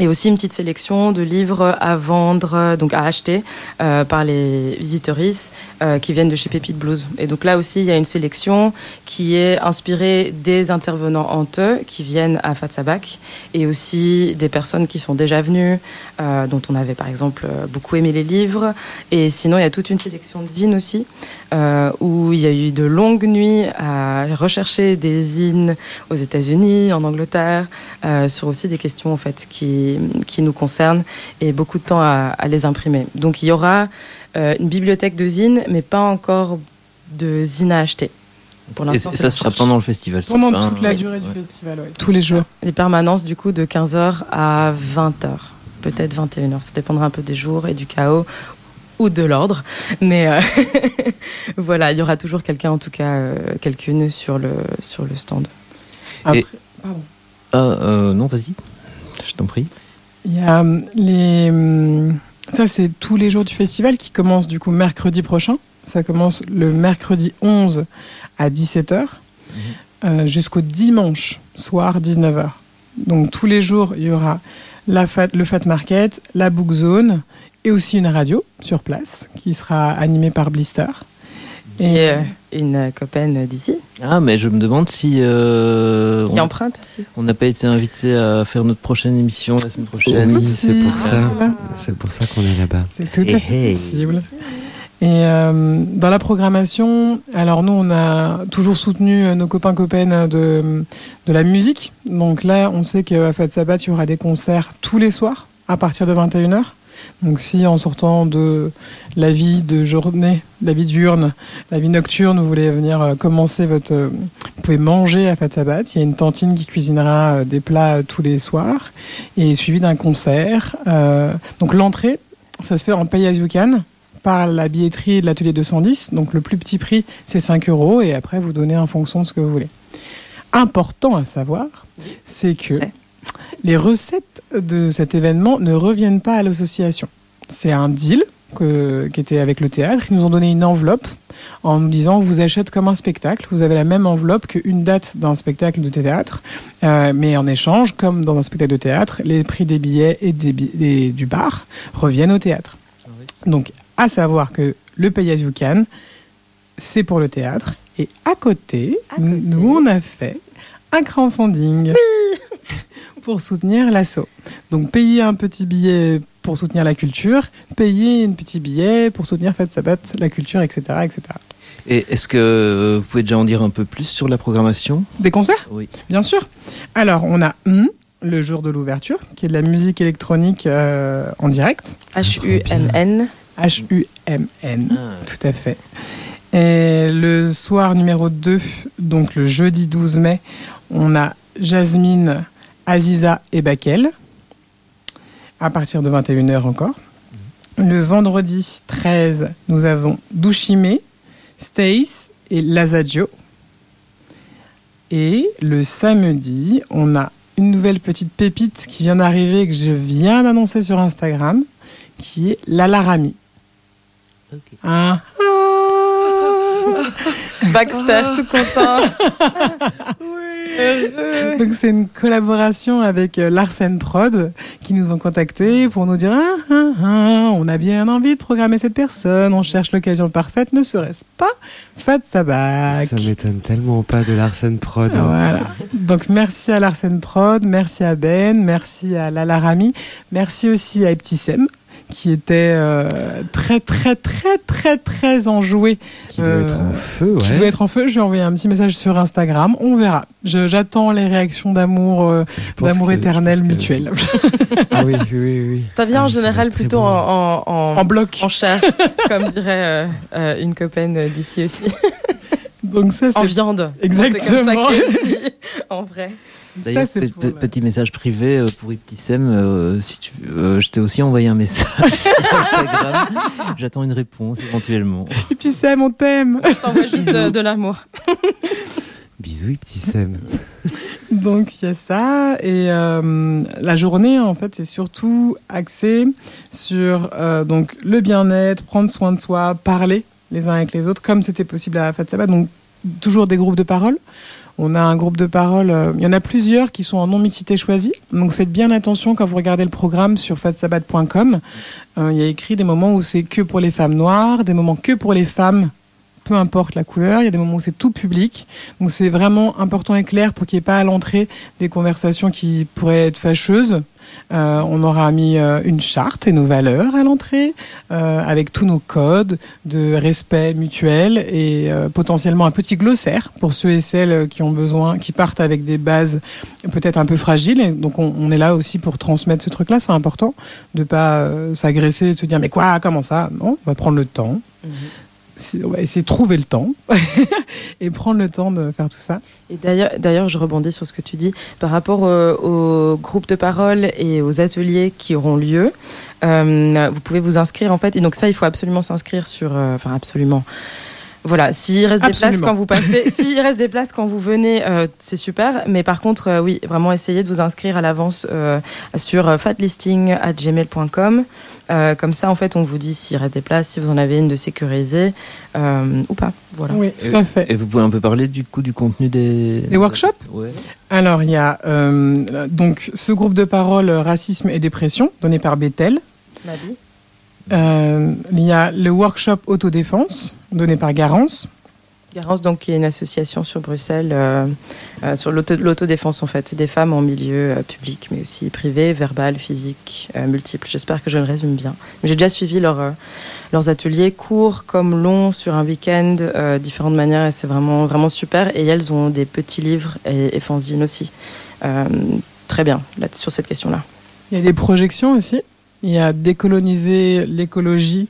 Euh, et aussi une petite sélection de livres à vendre, donc à acheter euh, par les visiteuristes euh, qui viennent de chez Pépite Blues. Et donc là aussi, il y a une sélection qui est inspirée des intervenants hanteux qui viennent à Fatsabac et aussi des personnes qui sont déjà venues, euh, dont on avait par exemple euh, beaucoup aimé les livres. Et sinon, il y a toute une sélection de aussi, euh, où il y a eu de longues nuits à rechercher des zines aux États-Unis, en Angleterre, euh, sur aussi des questions en fait qui, qui nous concernent et beaucoup de temps à, à les imprimer. Donc il y aura euh, une bibliothèque de zines, mais pas encore de zines à acheter. Pour Et l'instant, ça sera recherche. pendant le festival. Pendant un- toute la durée ouais. du festival, ouais, tous les jours. Les permanences, du coup, de 15h à 20h, peut-être 21h. Ça dépendra un peu des jours et du chaos ou de l'ordre. Mais euh, voilà, il y aura toujours quelqu'un, en tout cas, euh, quelqu'une sur le, sur le stand. Après, Et- pardon. Ah, euh, non, vas-y. Je t'en prie. Il y a hum, les. hum, Ça, c'est tous les jours du festival qui commence du coup mercredi prochain. Ça commence le mercredi 11 à 17h euh, jusqu'au dimanche soir 19h. Donc tous les jours, il y aura la fat, le Fat Market, la Book Zone et aussi une radio sur place qui sera animée par Blister. Et euh, une copaine d'ici Ah, mais je me demande si. euh, qui on- emprunte aussi. On n'a pas été invité à faire notre prochaine émission la semaine prochaine. Oui, c'est pour ça. Voilà. C'est pour ça qu'on est là-bas. C'est tout à Hey, fait hey. possible. Et euh, dans la programmation, alors nous, on a toujours soutenu nos copains copaines de, de la musique. Donc là, on sait qu'à Fat Sabbath, il y aura des concerts tous les soirs à partir de 21h. Donc si en sortant de la vie de journée, la vie diurne, la vie nocturne, vous voulez venir euh, commencer votre... euh, vous pouvez manger à Fat Sabbath. Il y a une tantine qui cuisinera euh, des plats tous les soirs et suivi d'un concert. Euh, donc l'entrée, ça se fait en pay as you can par la billetterie de l'atelier 210. Donc le plus petit prix, c'est 5 euros et après vous donnez en fonction de ce que vous voulez. Important à savoir, c'est que les recettes de cet événement ne reviennent pas à l'association. C'est un deal que- qui était avec le théâtre. Ils nous ont donné une enveloppe en nous disant vous achetez comme un spectacle, vous avez la même enveloppe qu'une date d'un spectacle de théâtre, Euh, mais en échange, comme dans un spectacle de théâtre, les prix des billets et des du bar reviennent au théâtre. Donc, à savoir que le Pay As You Can, c'est pour le théâtre. Et à côté, nous, on a fait un crowdfunding pour soutenir l'assaut. Donc payer un petit billet pour soutenir la culture, payer un petit billet pour soutenir Fête Sabat, la culture, etc. etc. Et est-ce que euh, vous pouvez déjà en dire un peu plus sur la programmation? Des concerts? Oui. Bien sûr. Alors, on a hum, le jour de l'ouverture, qui est de la musique électronique euh, en direct. H-U-M-N. H-U-M-N, tout à fait. Et le soir numéro 2, donc le jeudi 12 mai, on a Jasmine, Aziza et Bakel, à partir de 21h encore. Le vendredi 13, nous avons Douchime, Stace et Lazadjo. Et le samedi, on a une nouvelle petite pépite qui vient d'arriver, que je viens d'annoncer sur Instagram, qui est Lalarami. Ah. Baxter, tout content. Donc c'est une collaboration avec euh, Larsen Prod qui nous ont contactés pour nous dire ah, ah, ah, on a bien envie de programmer cette personne, on cherche l'occasion parfaite, ne serait-ce pas Fat Sabac. Ça m'étonne tellement pas de Larsen Prod. hein. Voilà. Donc merci à Larsen Prod, merci à Ben, merci à Lala Rami, merci aussi à Eptisem qui était euh, très très très très très enjoué. Qui doit être en feu, Qui ouais. doit être en feu. Je lui ai envoyé un petit message sur Instagram. On verra. J'attends les réactions d'amour, euh, d'amour éternel que- mutuel. Ah oui, oui, oui. oui. Ça vient en Ah, général plutôt bon. en, en, en, en bloc. en chair, comme dirait euh, euh, une copaine d'ici aussi. Donc ça En c'est viande. Exactement. C'est comme ça dit, en vrai. D'ailleurs, petit message privé euh, pour Iptissem. euh, si tu, euh, je t'ai aussi envoyé un message sur Instagram. J'attends une réponse éventuellement. Eptisem, on t'aime. Je t'envoie juste euh, de l'amour. Bisous, petit Sem. Donc il y a ça et euh, la journée en fait c'est surtout axé sur euh, donc le bien-être, prendre soin de soi, parler les uns avec les autres comme c'était possible à la Fête Sabbat. Donc toujours des groupes de parole. On a un groupe de parole, euh, il y en a plusieurs qui sont en non-mixité choisie. Donc faites bien attention quand vous regardez le programme sur fatsabat.com. Euh, il y a écrit des moments où c'est que pour les femmes noires, des moments que pour les femmes, peu importe la couleur. Il y a des moments où c'est tout public. Donc c'est vraiment important et clair pour qu'il n'y ait pas à l'entrée des conversations qui pourraient être fâcheuses. Euh, on aura mis euh, une charte et nos valeurs à l'entrée, euh, avec tous nos codes de respect mutuel et potentiellement un petit glossaire pour ceux et celles qui ont besoin, qui partent avec des bases peut-être un peu fragiles. Et donc on, est là aussi pour transmettre ce truc-là. C'est important de pas s'agresser, de se dire mais quoi, comment ça? Non, on va prendre le temps. C'est- On va essayer de trouver le temps et prendre le temps de faire tout ça. Et d'ailleurs, d'ailleurs, je rebondis sur ce que tu dis par rapport euh, aux groupes de parole et aux ateliers qui auront lieu. euh, vous pouvez vous inscrire en fait, et donc ça, il faut absolument s'inscrire sur, euh, enfin absolument. Voilà, s'il reste des places quand vous passez, s'il reste des places quand vous venez, euh, c'est super. Mais par contre, euh, oui, vraiment essayez de vous inscrire à l'avance euh, sur fatlisting@gmail.com. Euh, comme ça, en fait, on vous dit s'il reste des places, si vous en avez une de sécurisée euh, ou pas. Voilà. Oui, tout à fait. Et vous pouvez un peu parler du coup du contenu des, Des workshops? Ouais. Alors, il y a euh, donc ce groupe de parole racisme et dépression donné par Bethel. Euh, il y a le workshop autodéfense donné par Garance. Garance, donc, qui est une association sur Bruxelles euh, euh, sur l'auto- l'autodéfense en fait des femmes en milieu euh, public, mais aussi privé, verbal, physique, euh, multiple. J'espère que je le résume bien. J'ai déjà suivi euh, leurs ateliers, courts comme longs, sur un week-end, différentes manières, et c'est vraiment vraiment super. Et elles ont des petits livres et, et fanzines aussi. Très bien sur cette question-là. Il y a des projections aussi. Il y a décoloniser l'écologie,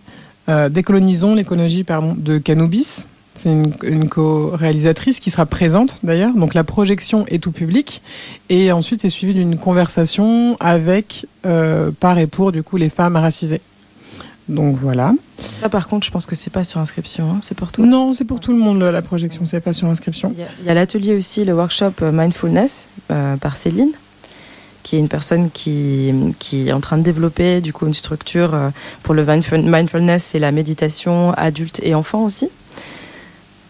décolonisons l'écologie pardon de Cannabis. C'est une, une co-réalisatrice qui sera présente d'ailleurs. Donc la projection est tout public et ensuite c'est suivi d'une conversation avec euh, par et pour du coup les femmes racisées. Donc voilà. Ça, par contre, je pense que c'est pas sur inscription, hein, c'est pour tout. Non, c'est pour tout le monde la projection, c'est pas sur inscription. Il y a- l'atelier aussi, le workshop euh, Mindfulness euh, par Céline, qui est une personne qui, qui est en train de développer du coup une structure pour le mindful- mindfulness et la méditation adulte et enfant aussi.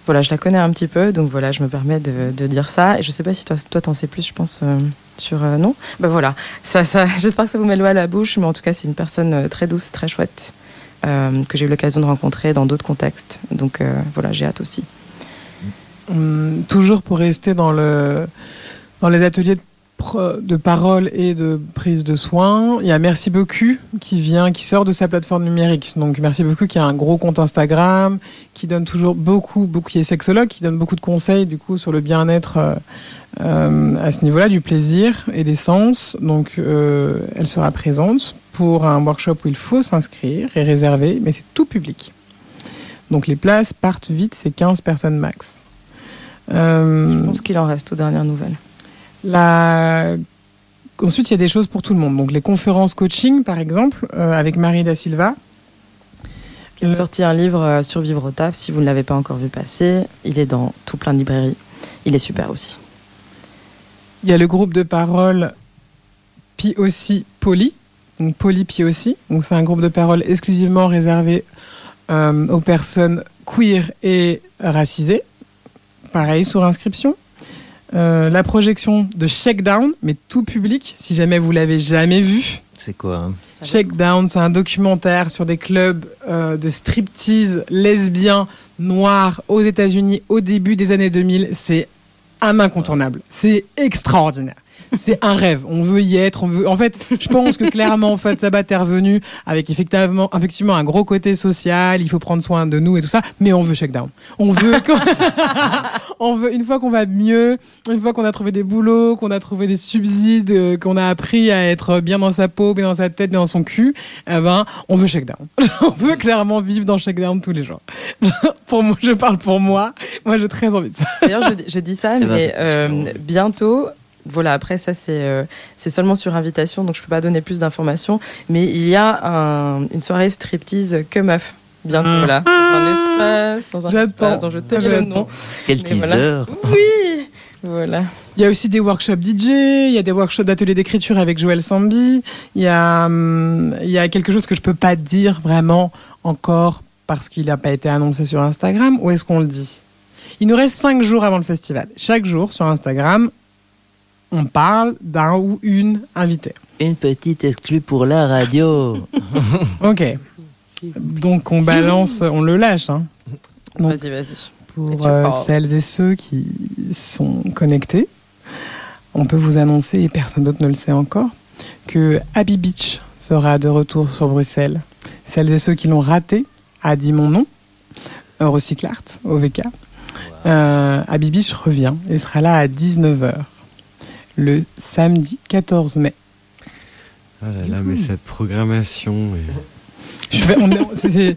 Voilà, je la connais un petit peu, donc voilà, je me permets de, dire ça. Et je sais pas si toi, toi t'en sais plus, je pense, euh, sur euh, non? Ben voilà, ça, ça, j'espère que ça vous met l'eau à la bouche, mais en tout cas, c'est une personne euh, très douce, très chouette, que j'ai eu l'occasion de rencontrer dans d'autres contextes. Donc voilà, j'ai hâte aussi. Hum, toujours pour rester dans le Dans les ateliers de, de parole et de prise de soins, il y a Merci beaucoup qui vient, qui sort de sa plateforme numérique. Donc Merci beaucoup qui a un gros compte Instagram, qui donne toujours beaucoup, beaucoup, qui est sexologue, qui donne beaucoup de conseils du coup sur le bien-être euh, euh, à ce niveau-là, du plaisir et des sens. Donc euh, elle sera présente pour un workshop où il faut s'inscrire et réserver, mais c'est tout public. Donc les places partent vite, c'est 15 personnes max. Je pense qu'il en reste aux dernières nouvelles. La... Ensuite, il y a des choses pour tout le monde. Donc, les conférences coaching, par exemple, euh, avec Marie Da Silva. Qui a sorti un livre euh, Survivre au taf. Si vous ne l'avez pas encore vu passer, il est dans tout plein de librairies. Il est super aussi. Il y a le groupe de parole POC Poly. Donc, Poly POC. Donc, c'est un groupe de parole exclusivement réservé euh, aux personnes queer et racisées. Pareil, sur inscription. Euh, la projection de Shakedown, mais tout public, si jamais vous l'avez jamais vu. C'est quoi hein? Shakedown, c'est un documentaire sur des clubs euh, de striptease lesbiens noirs aux États-Unis au début des années 2000. C'est un incontournable. C'est extraordinaire. C'est un rêve. On veut y être. On veut. En fait, je pense que clairement, en fait, Sabat est revenu avec effectivement, effectivement un gros côté social. Il faut prendre soin de nous et tout ça. Mais on veut Shakedown. On veut. on veut une fois qu'on va mieux, une fois qu'on a trouvé des boulots, qu'on a trouvé des subsides, euh, qu'on a appris à être bien dans sa peau, bien dans sa tête, bien dans son cul. Eh ben, on veut Shakedown. on veut clairement vivre dans Shakedown tous les jours. pour moi, je parle pour moi. Moi, j'ai très envie de ça. D'ailleurs, je, je dis ça, Eh ben, mais euh, bientôt. Voilà, après ça c'est euh, c'est seulement sur invitation, donc je peux pas donner plus d'informations. Mais il y a un- une soirée striptease que meuf bientôt Ah. là, dans un espace, dans un J'attends. espace dont je Ça, le nom. Quel Mais voilà. teaser Oui, voilà. Il y a aussi des workshops DJ, il y a des workshops d'atelier d'écriture avec Joël Sambi. Il y a, hum, il y a quelque chose que je peux pas dire vraiment encore parce qu'il n'a pas été annoncé sur Instagram. Où est-ce qu'on le dit? Il nous reste cinq jours avant le festival. Chaque jour sur Instagram, on parle d'un ou une invité. Une petite exclue pour la radio. Ok. Donc on balance, on le lâche. Hein. Donc, Vas-y, vas-y. pour euh, celles et ceux qui sont connectés, on peut vous annoncer, et personne d'autre ne le sait encore, que Abbey Beach sera de retour sur Bruxelles. Celles et ceux qui l'ont raté a dit mon nom, Recyclart, au VK. Euh, Abbey Beach revient et sera là à 19h le samedi 14 mai. Oh là là, mais cette programmation. c'est-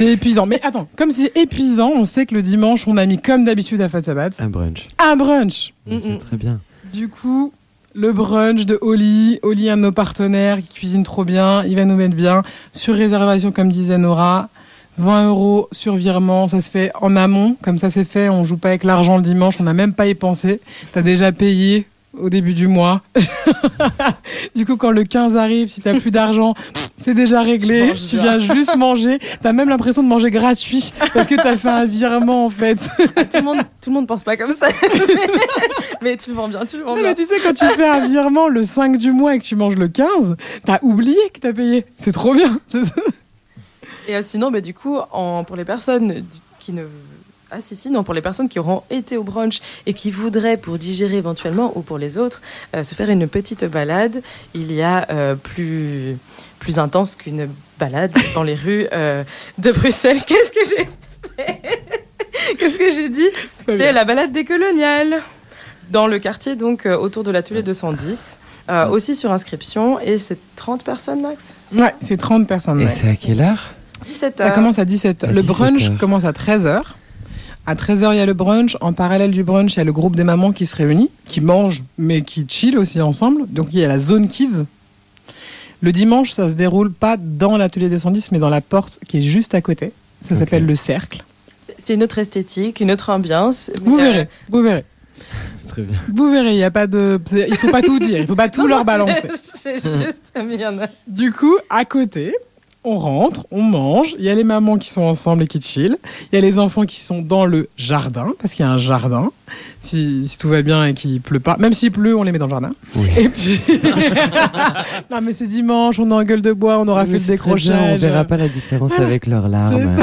épuisant. Mais attends, comme c'est épuisant, on sait que le dimanche, on a mis comme d'habitude à Fatsabat Un brunch. un brunch. C'est très bien. Du coup, le brunch de Oli. Oli, un de nos partenaires qui cuisine trop bien. Il va nous mettre bien. Sur réservation, comme disait Nora. 20 euros sur virement, ça se fait en amont, comme ça c'est fait, on joue pas avec l'argent le dimanche, on n'a même pas y pensé. T'as déjà payé au début du mois. du coup, quand le 15 arrive, si t'as plus d'argent, c'est déjà réglé. Tu viens juste manger. T'as même l'impression de manger gratuit parce que t'as fait un virement en fait. Ah, tout le monde, tout le monde pense pas comme ça. mais tu le vends bien, tu le vends Non, bien. mais tu sais, quand tu fais un virement le 5 du mois et que tu manges le 15, t'as oublié que t'as payé. C'est trop bien. Et euh, sinon, bah, du coup, en, pour les personnes qui ne. Ah si, si, non, pour les personnes qui auront été au brunch et qui voudraient, pour digérer éventuellement, ou pour les autres, euh, se faire une petite balade, il y a euh, plus, plus intense qu'une balade dans les rues euh, de Bruxelles. Qu'est-ce que j'ai fait? Qu'est-ce que j'ai dit? C'est la balade des coloniales dans le quartier, donc euh, autour de l'atelier 210. Euh, aussi sur inscription, et c'est 30 personnes max? Ouais, c'est 30 personnes. Et ouais. c'est à quelle heure? 17 Ça commence à 17h. À Le 17 brunch heures. commence à 13h. À 13h, il y a le brunch. En parallèle du brunch, il y a le groupe des mamans qui se réunit, qui mangent, mais qui chill aussi ensemble. Donc, il y a la zone kids. Le dimanche, ça se déroule pas dans l'atelier 210, mais dans la porte qui est juste à côté. Ça s'appelle le cercle. C'est- une autre esthétique, une autre ambiance. Vous euh, verrez, vous verrez. Très bien. Vous verrez, il y a pas de. Il faut pas tout dire, il faut pas tout non, leur balancer. Juste. Du coup, à côté, on rentre, on mange. Il y a les mamans qui sont ensemble et qui chill. Il y a les enfants qui sont dans le jardin, parce qu'il y a un jardin. Si, si tout va bien et qu'il pleut pas. Même s'il pleut, on les met dans le jardin. Oui. Et puis. non, mais c'est dimanche, on est en gueule de bois, on aura Mais fait le très bien, décrochage. On verra pas la différence avec leurs larmes.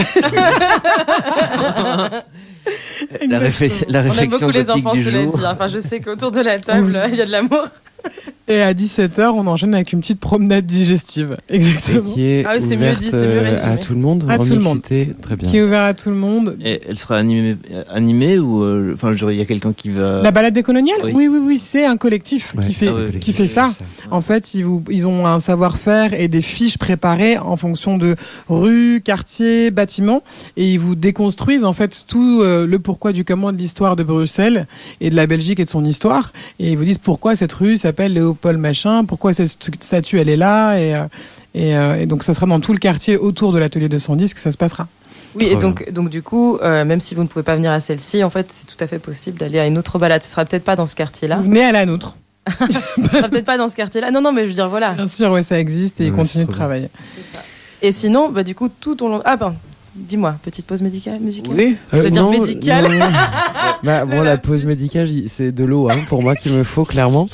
La, réflex- la On aime réflexion beaucoup les enfants, du cela jour. dit. Enfin, je sais qu'autour de la table, il y a de l'amour. Et à 17h, on enchaîne avec une petite promenade digestive. Et Exactement. qui est Ah oui, c'est mieux ouverte dit, c'est mieux résumé. à tout le monde. À tout le monde. Très bien. Qui est ouvert à tout le monde. Et elle sera animée, animée ou euh, enfin, il y a quelqu'un qui va. La balade des coloniales Oui. Oui, oui, oui, c'est un collectif Ouais, qui fait, ah ouais, qui fait ça. En fait, ils, vous, ils ont un savoir-faire et des fiches préparées en fonction de rues, quartiers, bâtiments, et ils vous déconstruisent en fait tout euh, le pourquoi du comment de l'histoire de Bruxelles et de la Belgique et de son histoire, et ils vous disent pourquoi cette rue s'appelle Léopold machin, pourquoi cette statue elle est là, et, euh, et, euh, et donc ça sera dans tout le quartier autour de l'atelier 210 que ça se passera. Oui, et donc, donc du coup, euh, même si vous ne pouvez pas venir à celle-ci, en fait, c'est tout à fait possible d'aller à une autre balade. Ce sera peut-être pas dans ce quartier-là. Vous venez à la nôtre. Ce sera peut-être pas dans ce quartier-là. Non, non, mais je veux dire, voilà. Bien sûr, ouais, ça existe et ils Ouais, continuent de travailler. Et sinon, bah, du coup, tout au long. Ah, ben, dis-moi, petite pause médicale, musicale Oui. Je veux dire non, médicale. non, non. bah, bon, la pause médicale, c'est de l'eau hein, pour moi qu'il me faut clairement.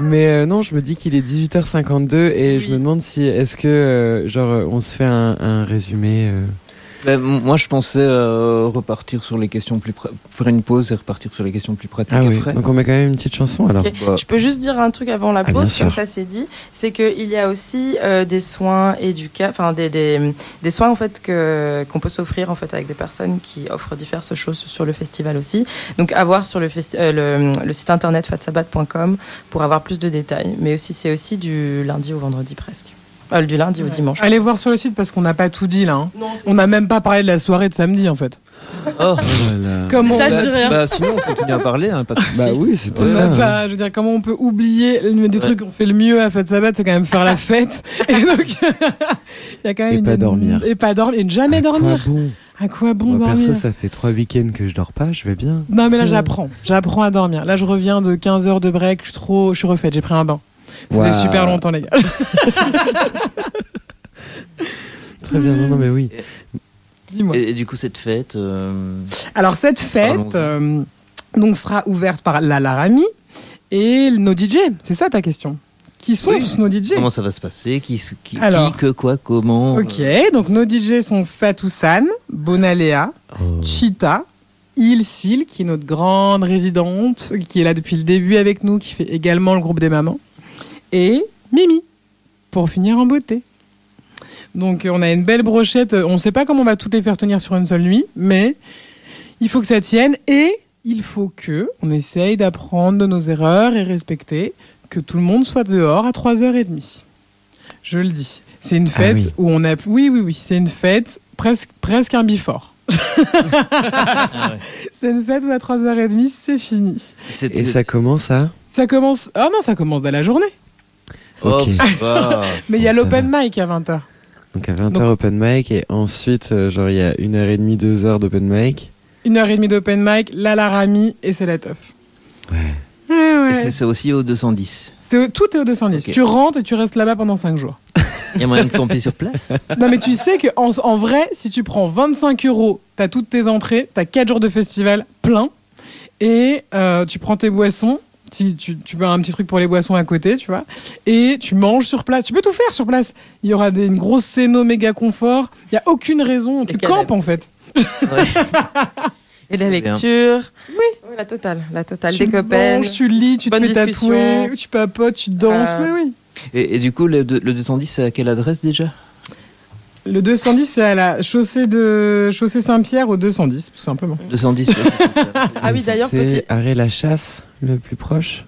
Mais euh, non, je me dis qu'il est 18h52 et je me demande si est-ce que euh, genre euh, on se fait un, un résumé. Ben, moi, je pensais euh, repartir sur les questions plus. faire une pause et repartir sur les questions plus pratiques Ah oui. après. Donc on met quand même une petite chanson alors. Bah, Je peux juste dire un truc avant la Ah, pause, comme ça c'est dit. C'est qu'il y a aussi euh, des soins éduca... enfin des, des, des soins en fait que qu'on peut s'offrir en fait avec des personnes qui offrent diverses choses sur le festival aussi. Donc à voir sur le, festi- euh, le, le site internet fatsabat.com pour avoir plus de détails. Mais aussi c'est aussi du lundi au vendredi presque. Euh, du lundi au dimanche. Allez voir sur le site parce qu'on n'a pas tout dit là. hein. On n'a même pas parlé de la soirée de samedi en fait. Oh. Oh. Comment ça, je dis rien. bah, sinon, on continue à parler, hein, pas de. Bah oui, c'est tout on ça. hein. pas- je veux dire, comment on peut oublier des trucs qu'on fait le mieux à Fête Sabat, c'est quand même faire la fête. Et donc, il y a quand même Et une- pas dormir. Et pas dormir. Et ne jamais À quoi dormir. bon À quoi bon Moi dormir? perso, ça fait trois week-ends que je dors pas, je vais bien. Non, mais là, j'apprends. J'apprends à dormir. Là, je reviens de 15 heures de break. Je suis trop, je suis refaite. J'ai pris un bain. C'était Waouh. super longtemps, les gars. Très bien, non, non, mais oui. Dis-moi. Et, et du coup, cette fête. euh, Alors cette fête euh, donc sera ouverte par la Laramie et nos DJ. C'est ça ta question Qui sont Oui. nos DJ Comment ça va se passer? Qui, qui, Alors. qui, que, quoi, comment? Ok, donc nos DJ sont Fatousan, Bonalea, Oh. Chita, Il Sil, qui est notre grande résidente, qui est là depuis le début avec nous, qui fait également le groupe des mamans, et Mimi, pour finir en beauté. Donc euh, on a une belle brochette, Euh, on ne sait pas comment on va toutes les faire tenir sur une seule nuit, mais il faut que ça tienne, et il faut que on essaye d'apprendre de nos erreurs et respecter que tout le monde soit dehors à 3h30. Je le dis. C'est une fête oui. où on a... Oui, oui, oui, c'est une fête presque, presque un bifort. ah ouais. C'est une fête où à 3h30, c'est fini. Et ça commence à Ça commence... Ah non, ça commence dès la journée. Oh, Ok. ça va. Mais il y a l'open mic à 20h. Donc à 20h Donc- open mic et ensuite euh, genre il y a une heure et demie, deux heures d'open mic. Une heure et demie d'open mic, la Laramie et c'est la teuf. Ouais. Ouais, Et ouais. c'est c'est aussi au 210. C'est- Tout est au 210. Ok. Tu rentres et tu restes là-bas pendant 5 jours. Il y a moyen de camper sur place Non, mais tu sais que en, en vrai, si tu prends 25 euros, t'as toutes tes entrées, t'as 4 jours de festival plein, et euh, tu prends tes boissons, tu, tu, tu veux un petit truc pour les boissons à côté, tu vois, et tu manges sur place. Tu peux tout faire sur place. Il y aura des, une grosse scéno méga confort. Il y a aucune raison. Tu campes en fait. Et la lecture. Oui. la totale. La totale tu des copains. manges, tu lis, tu te fais discussion. tatouer, tu papotes, tu danses. Euh, Oui, oui. Et, et du coup, le, le 210, c'est à quelle adresse déjà? Le 210, c'est à la chaussée de chaussée Saint-Pierre au 210, tout simplement. 210. ouais, c'est- Ah oui, d'ailleurs, c'est petit. Arrêt la chasse le plus proche.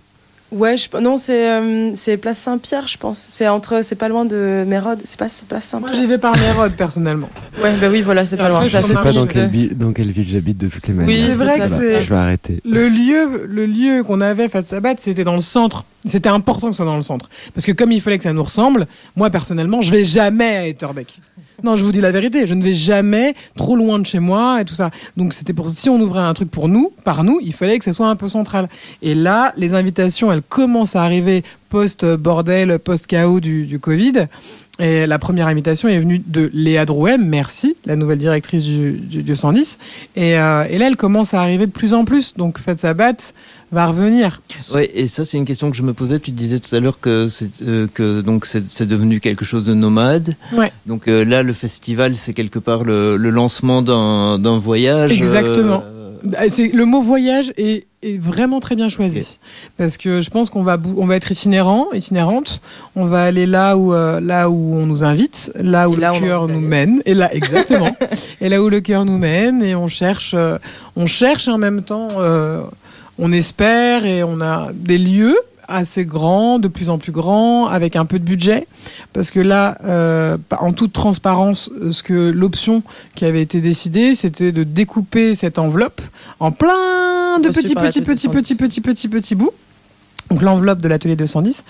Ouais, je... non, c'est euh, c'est place Saint-Pierre, je pense. C'est entre, c'est pas loin de Mérode. C'est pas place Moi, Saint-Pierre. j'y vais par Mérode, personnellement. Ouais, bah oui, voilà, c'est pas loin. je Ça, sais pas dans quelle, ville, dans quelle ville j'habite de toutes les Oui, manières. c'est vrai que c'est- Je vais arrêter. Le lieu, le lieu qu'on avait Fat Sabat, c'était dans le centre. C'était important que ce soit dans le centre. Parce que comme il fallait que ça nous ressemble, moi personnellement, je vais jamais à Etterbeek. Non, je vous dis la vérité, je ne vais jamais trop loin de chez moi et tout ça. Donc c'était pour si on ouvrait un truc pour nous, par nous, il fallait que ça soit un peu central. Et là, les invitations, elles commencent à arriver post bordel, post chaos du, du Covid. Et la première invitation est venue de Léa Drouem, merci, la nouvelle directrice du, du, du 110. Et, euh, et là, elle commence à arriver de plus en plus. Donc, Faites Sabat va revenir. Ouais, et ça, c'est une question que je me posais. Tu disais tout à l'heure que c'est euh, que donc c'est c'est devenu quelque chose de nomade. Ouais. Donc euh, là, le festival, c'est quelque part le, le lancement d'un voyage. Exactement. euh, Ah, c'est- Le mot voyage est, est vraiment très bien choisi. Parce que je pense qu'on va, on va être itinérant, itinérante. On va aller là où, euh, là où on nous invite, là où Et le cœur nous mène. Et là, exactement. et là où le cœur nous mène. Et on cherche, euh, on cherche en même temps, euh, on espère et on a des lieux assez grands, de plus en plus grands, avec un peu de budget. Parce que là, euh, en toute transparence, euh, ce que l'option qui avait été décidée, c'était de découper cette enveloppe en plein de petits, petits, petits, 210. petits, petits, petits, petits bouts. Donc l'enveloppe de l'atelier 210,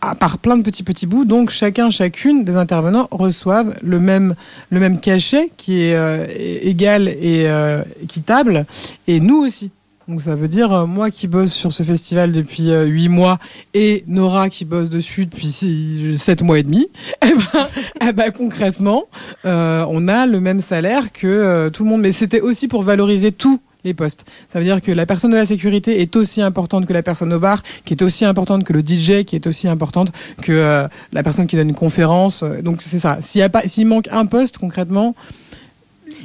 à par plein de petits, petits bouts. Donc chacun, chacune des intervenants reçoivent le même, le même cachet qui est euh, égal et euh, équitable. Et nous aussi. Donc ça veut dire euh, moi qui bosse sur ce festival depuis euh, huit mois et Nora qui bosse dessus depuis six- sept mois et demi. Eh ben, eh ben, concrètement, euh, on a le même salaire que euh, tout le monde. Mais c'était aussi pour valoriser tous les postes. Ça veut dire que la personne de la sécurité est aussi importante que la personne au bar, qui est aussi importante que le DJ, qui est aussi importante que la personne qui donne une conférence. Donc c'est ça. S'il manque un poste concrètement,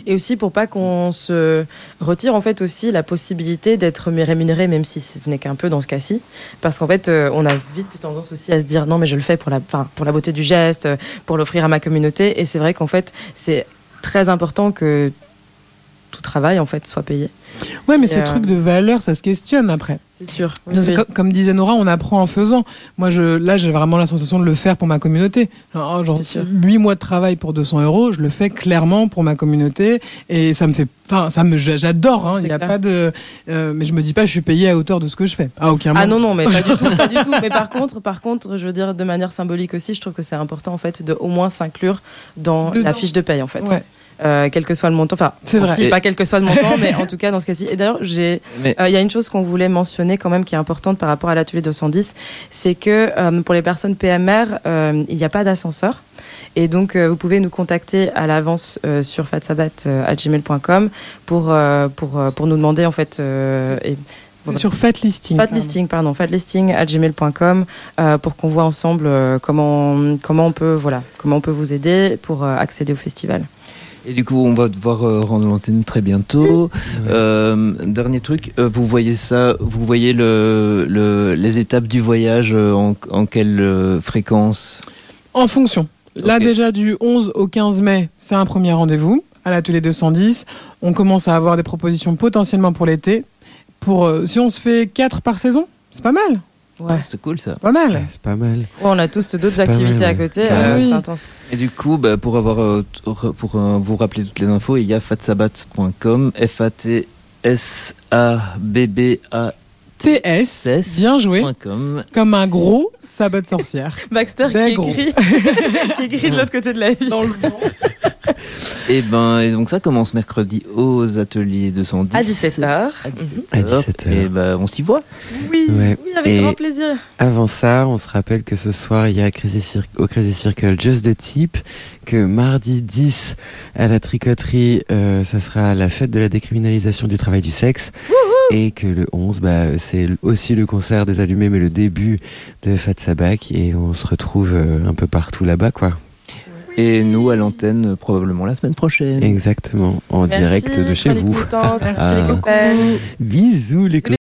Et aussi pour pas qu'on se retire en fait aussi la possibilité d'être rémunéré, même si ce n'est qu'un peu dans ce cas-ci, parce qu'en fait euh, on a vite tendance aussi à se dire non mais je le fais pour la, pour la beauté du geste, pour l'offrir à ma communauté, et c'est vrai qu'en fait c'est très important que tout travail en fait soit payé. ouais, mais Et, ces euh, trucs de valeur, ça se questionne après. C'est sûr. oui, oui. Comme disait Nora, on apprend en faisant. Moi, je, là, j'ai vraiment la sensation de le faire pour ma communauté. Genre, genre, C'est sûr. 8 mois de travail pour 200 euros, je le fais clairement pour ma communauté. Et ça me fait. Enfin, ça me, j'a- j'adore. Hein, il y a pas de. euh, mais je me dis pas, je suis payé à hauteur de ce que je fais. À aucun moment. Ah non non mais pas du tout pas du tout mais par contre par contre je veux dire de manière symbolique aussi je trouve que c'est important en fait de au moins s'inclure dans Dedans. la fiche de paye en fait Ouais. Euh, quel que soit le montant enfin C'est vrai. si, Et- pas quel que soit le montant mais en tout cas dans ce cas-ci et d'ailleurs j'ai Mais- euh, il y a une chose qu'on voulait mentionner quand même qui est importante par rapport à l'atelier 210 c'est que euh, pour les personnes PMR euh, il n'y a pas d'ascenseur et donc, euh, vous pouvez nous contacter à l'avance euh, sur fatsabat.gmail.com pour, euh, pour, euh, pour nous demander, en fait, euh, et C'est sur Fat Listing. Fat pardon. listing, pardon, fatlisting à gmail.com euh, pour qu'on voit ensemble euh, comment, comment, on peut, voilà, comment on peut vous aider pour euh, accéder au festival. Et du coup, on va devoir euh, rendre l'antenne très bientôt. Euh, dernier truc, euh, vous voyez ça, vous voyez le, le- les étapes du voyage euh, en, en quelle fréquence? En fonction. Là, déjà, du 11 au 15 mai, c'est un premier rendez-vous à l'atelier 210. On commence à avoir des propositions potentiellement pour l'été. Pour, si on se fait 4 par saison, c'est pas mal. Ouais. C'est cool ça. Pas mal. Ouais, c'est pas mal. Ouais, on a tous d'autres activités mal, à côté, Ah euh, oui. c'est intense. Et du coup, bah, pour avoir euh, pour euh, vous rappeler toutes les infos, il y a fatsabat.com, f a t s a b b a TS, bien joué. .com. Comme un gros sabbat de sorcière. Baxter qui écrit, qui écrit de l'autre côté de la vie. Et ben, et donc ça commence mercredi aux ateliers 210 À 17h. À À 17h. 17h. Et ben, on s'y voit. Oui, Ouais. oui, avec Et- grand plaisir. Avant ça, on se rappelle que ce soir, il y a Crazy Cir- au Crazy Circle Just the Tip, que mardi 10 à la tricoterie, euh, ça sera la fête de la décriminalisation du travail du sexe. Et que le 11, bah, c'est aussi le concert des allumés, mais le début de Fat Sabak. Et on se retrouve euh, un peu partout là-bas, quoi. Et nous à l'antenne probablement la semaine prochaine. Exactement, en Merci direct de chez vous. Merci Ah. les copains. Bisous les Bisous les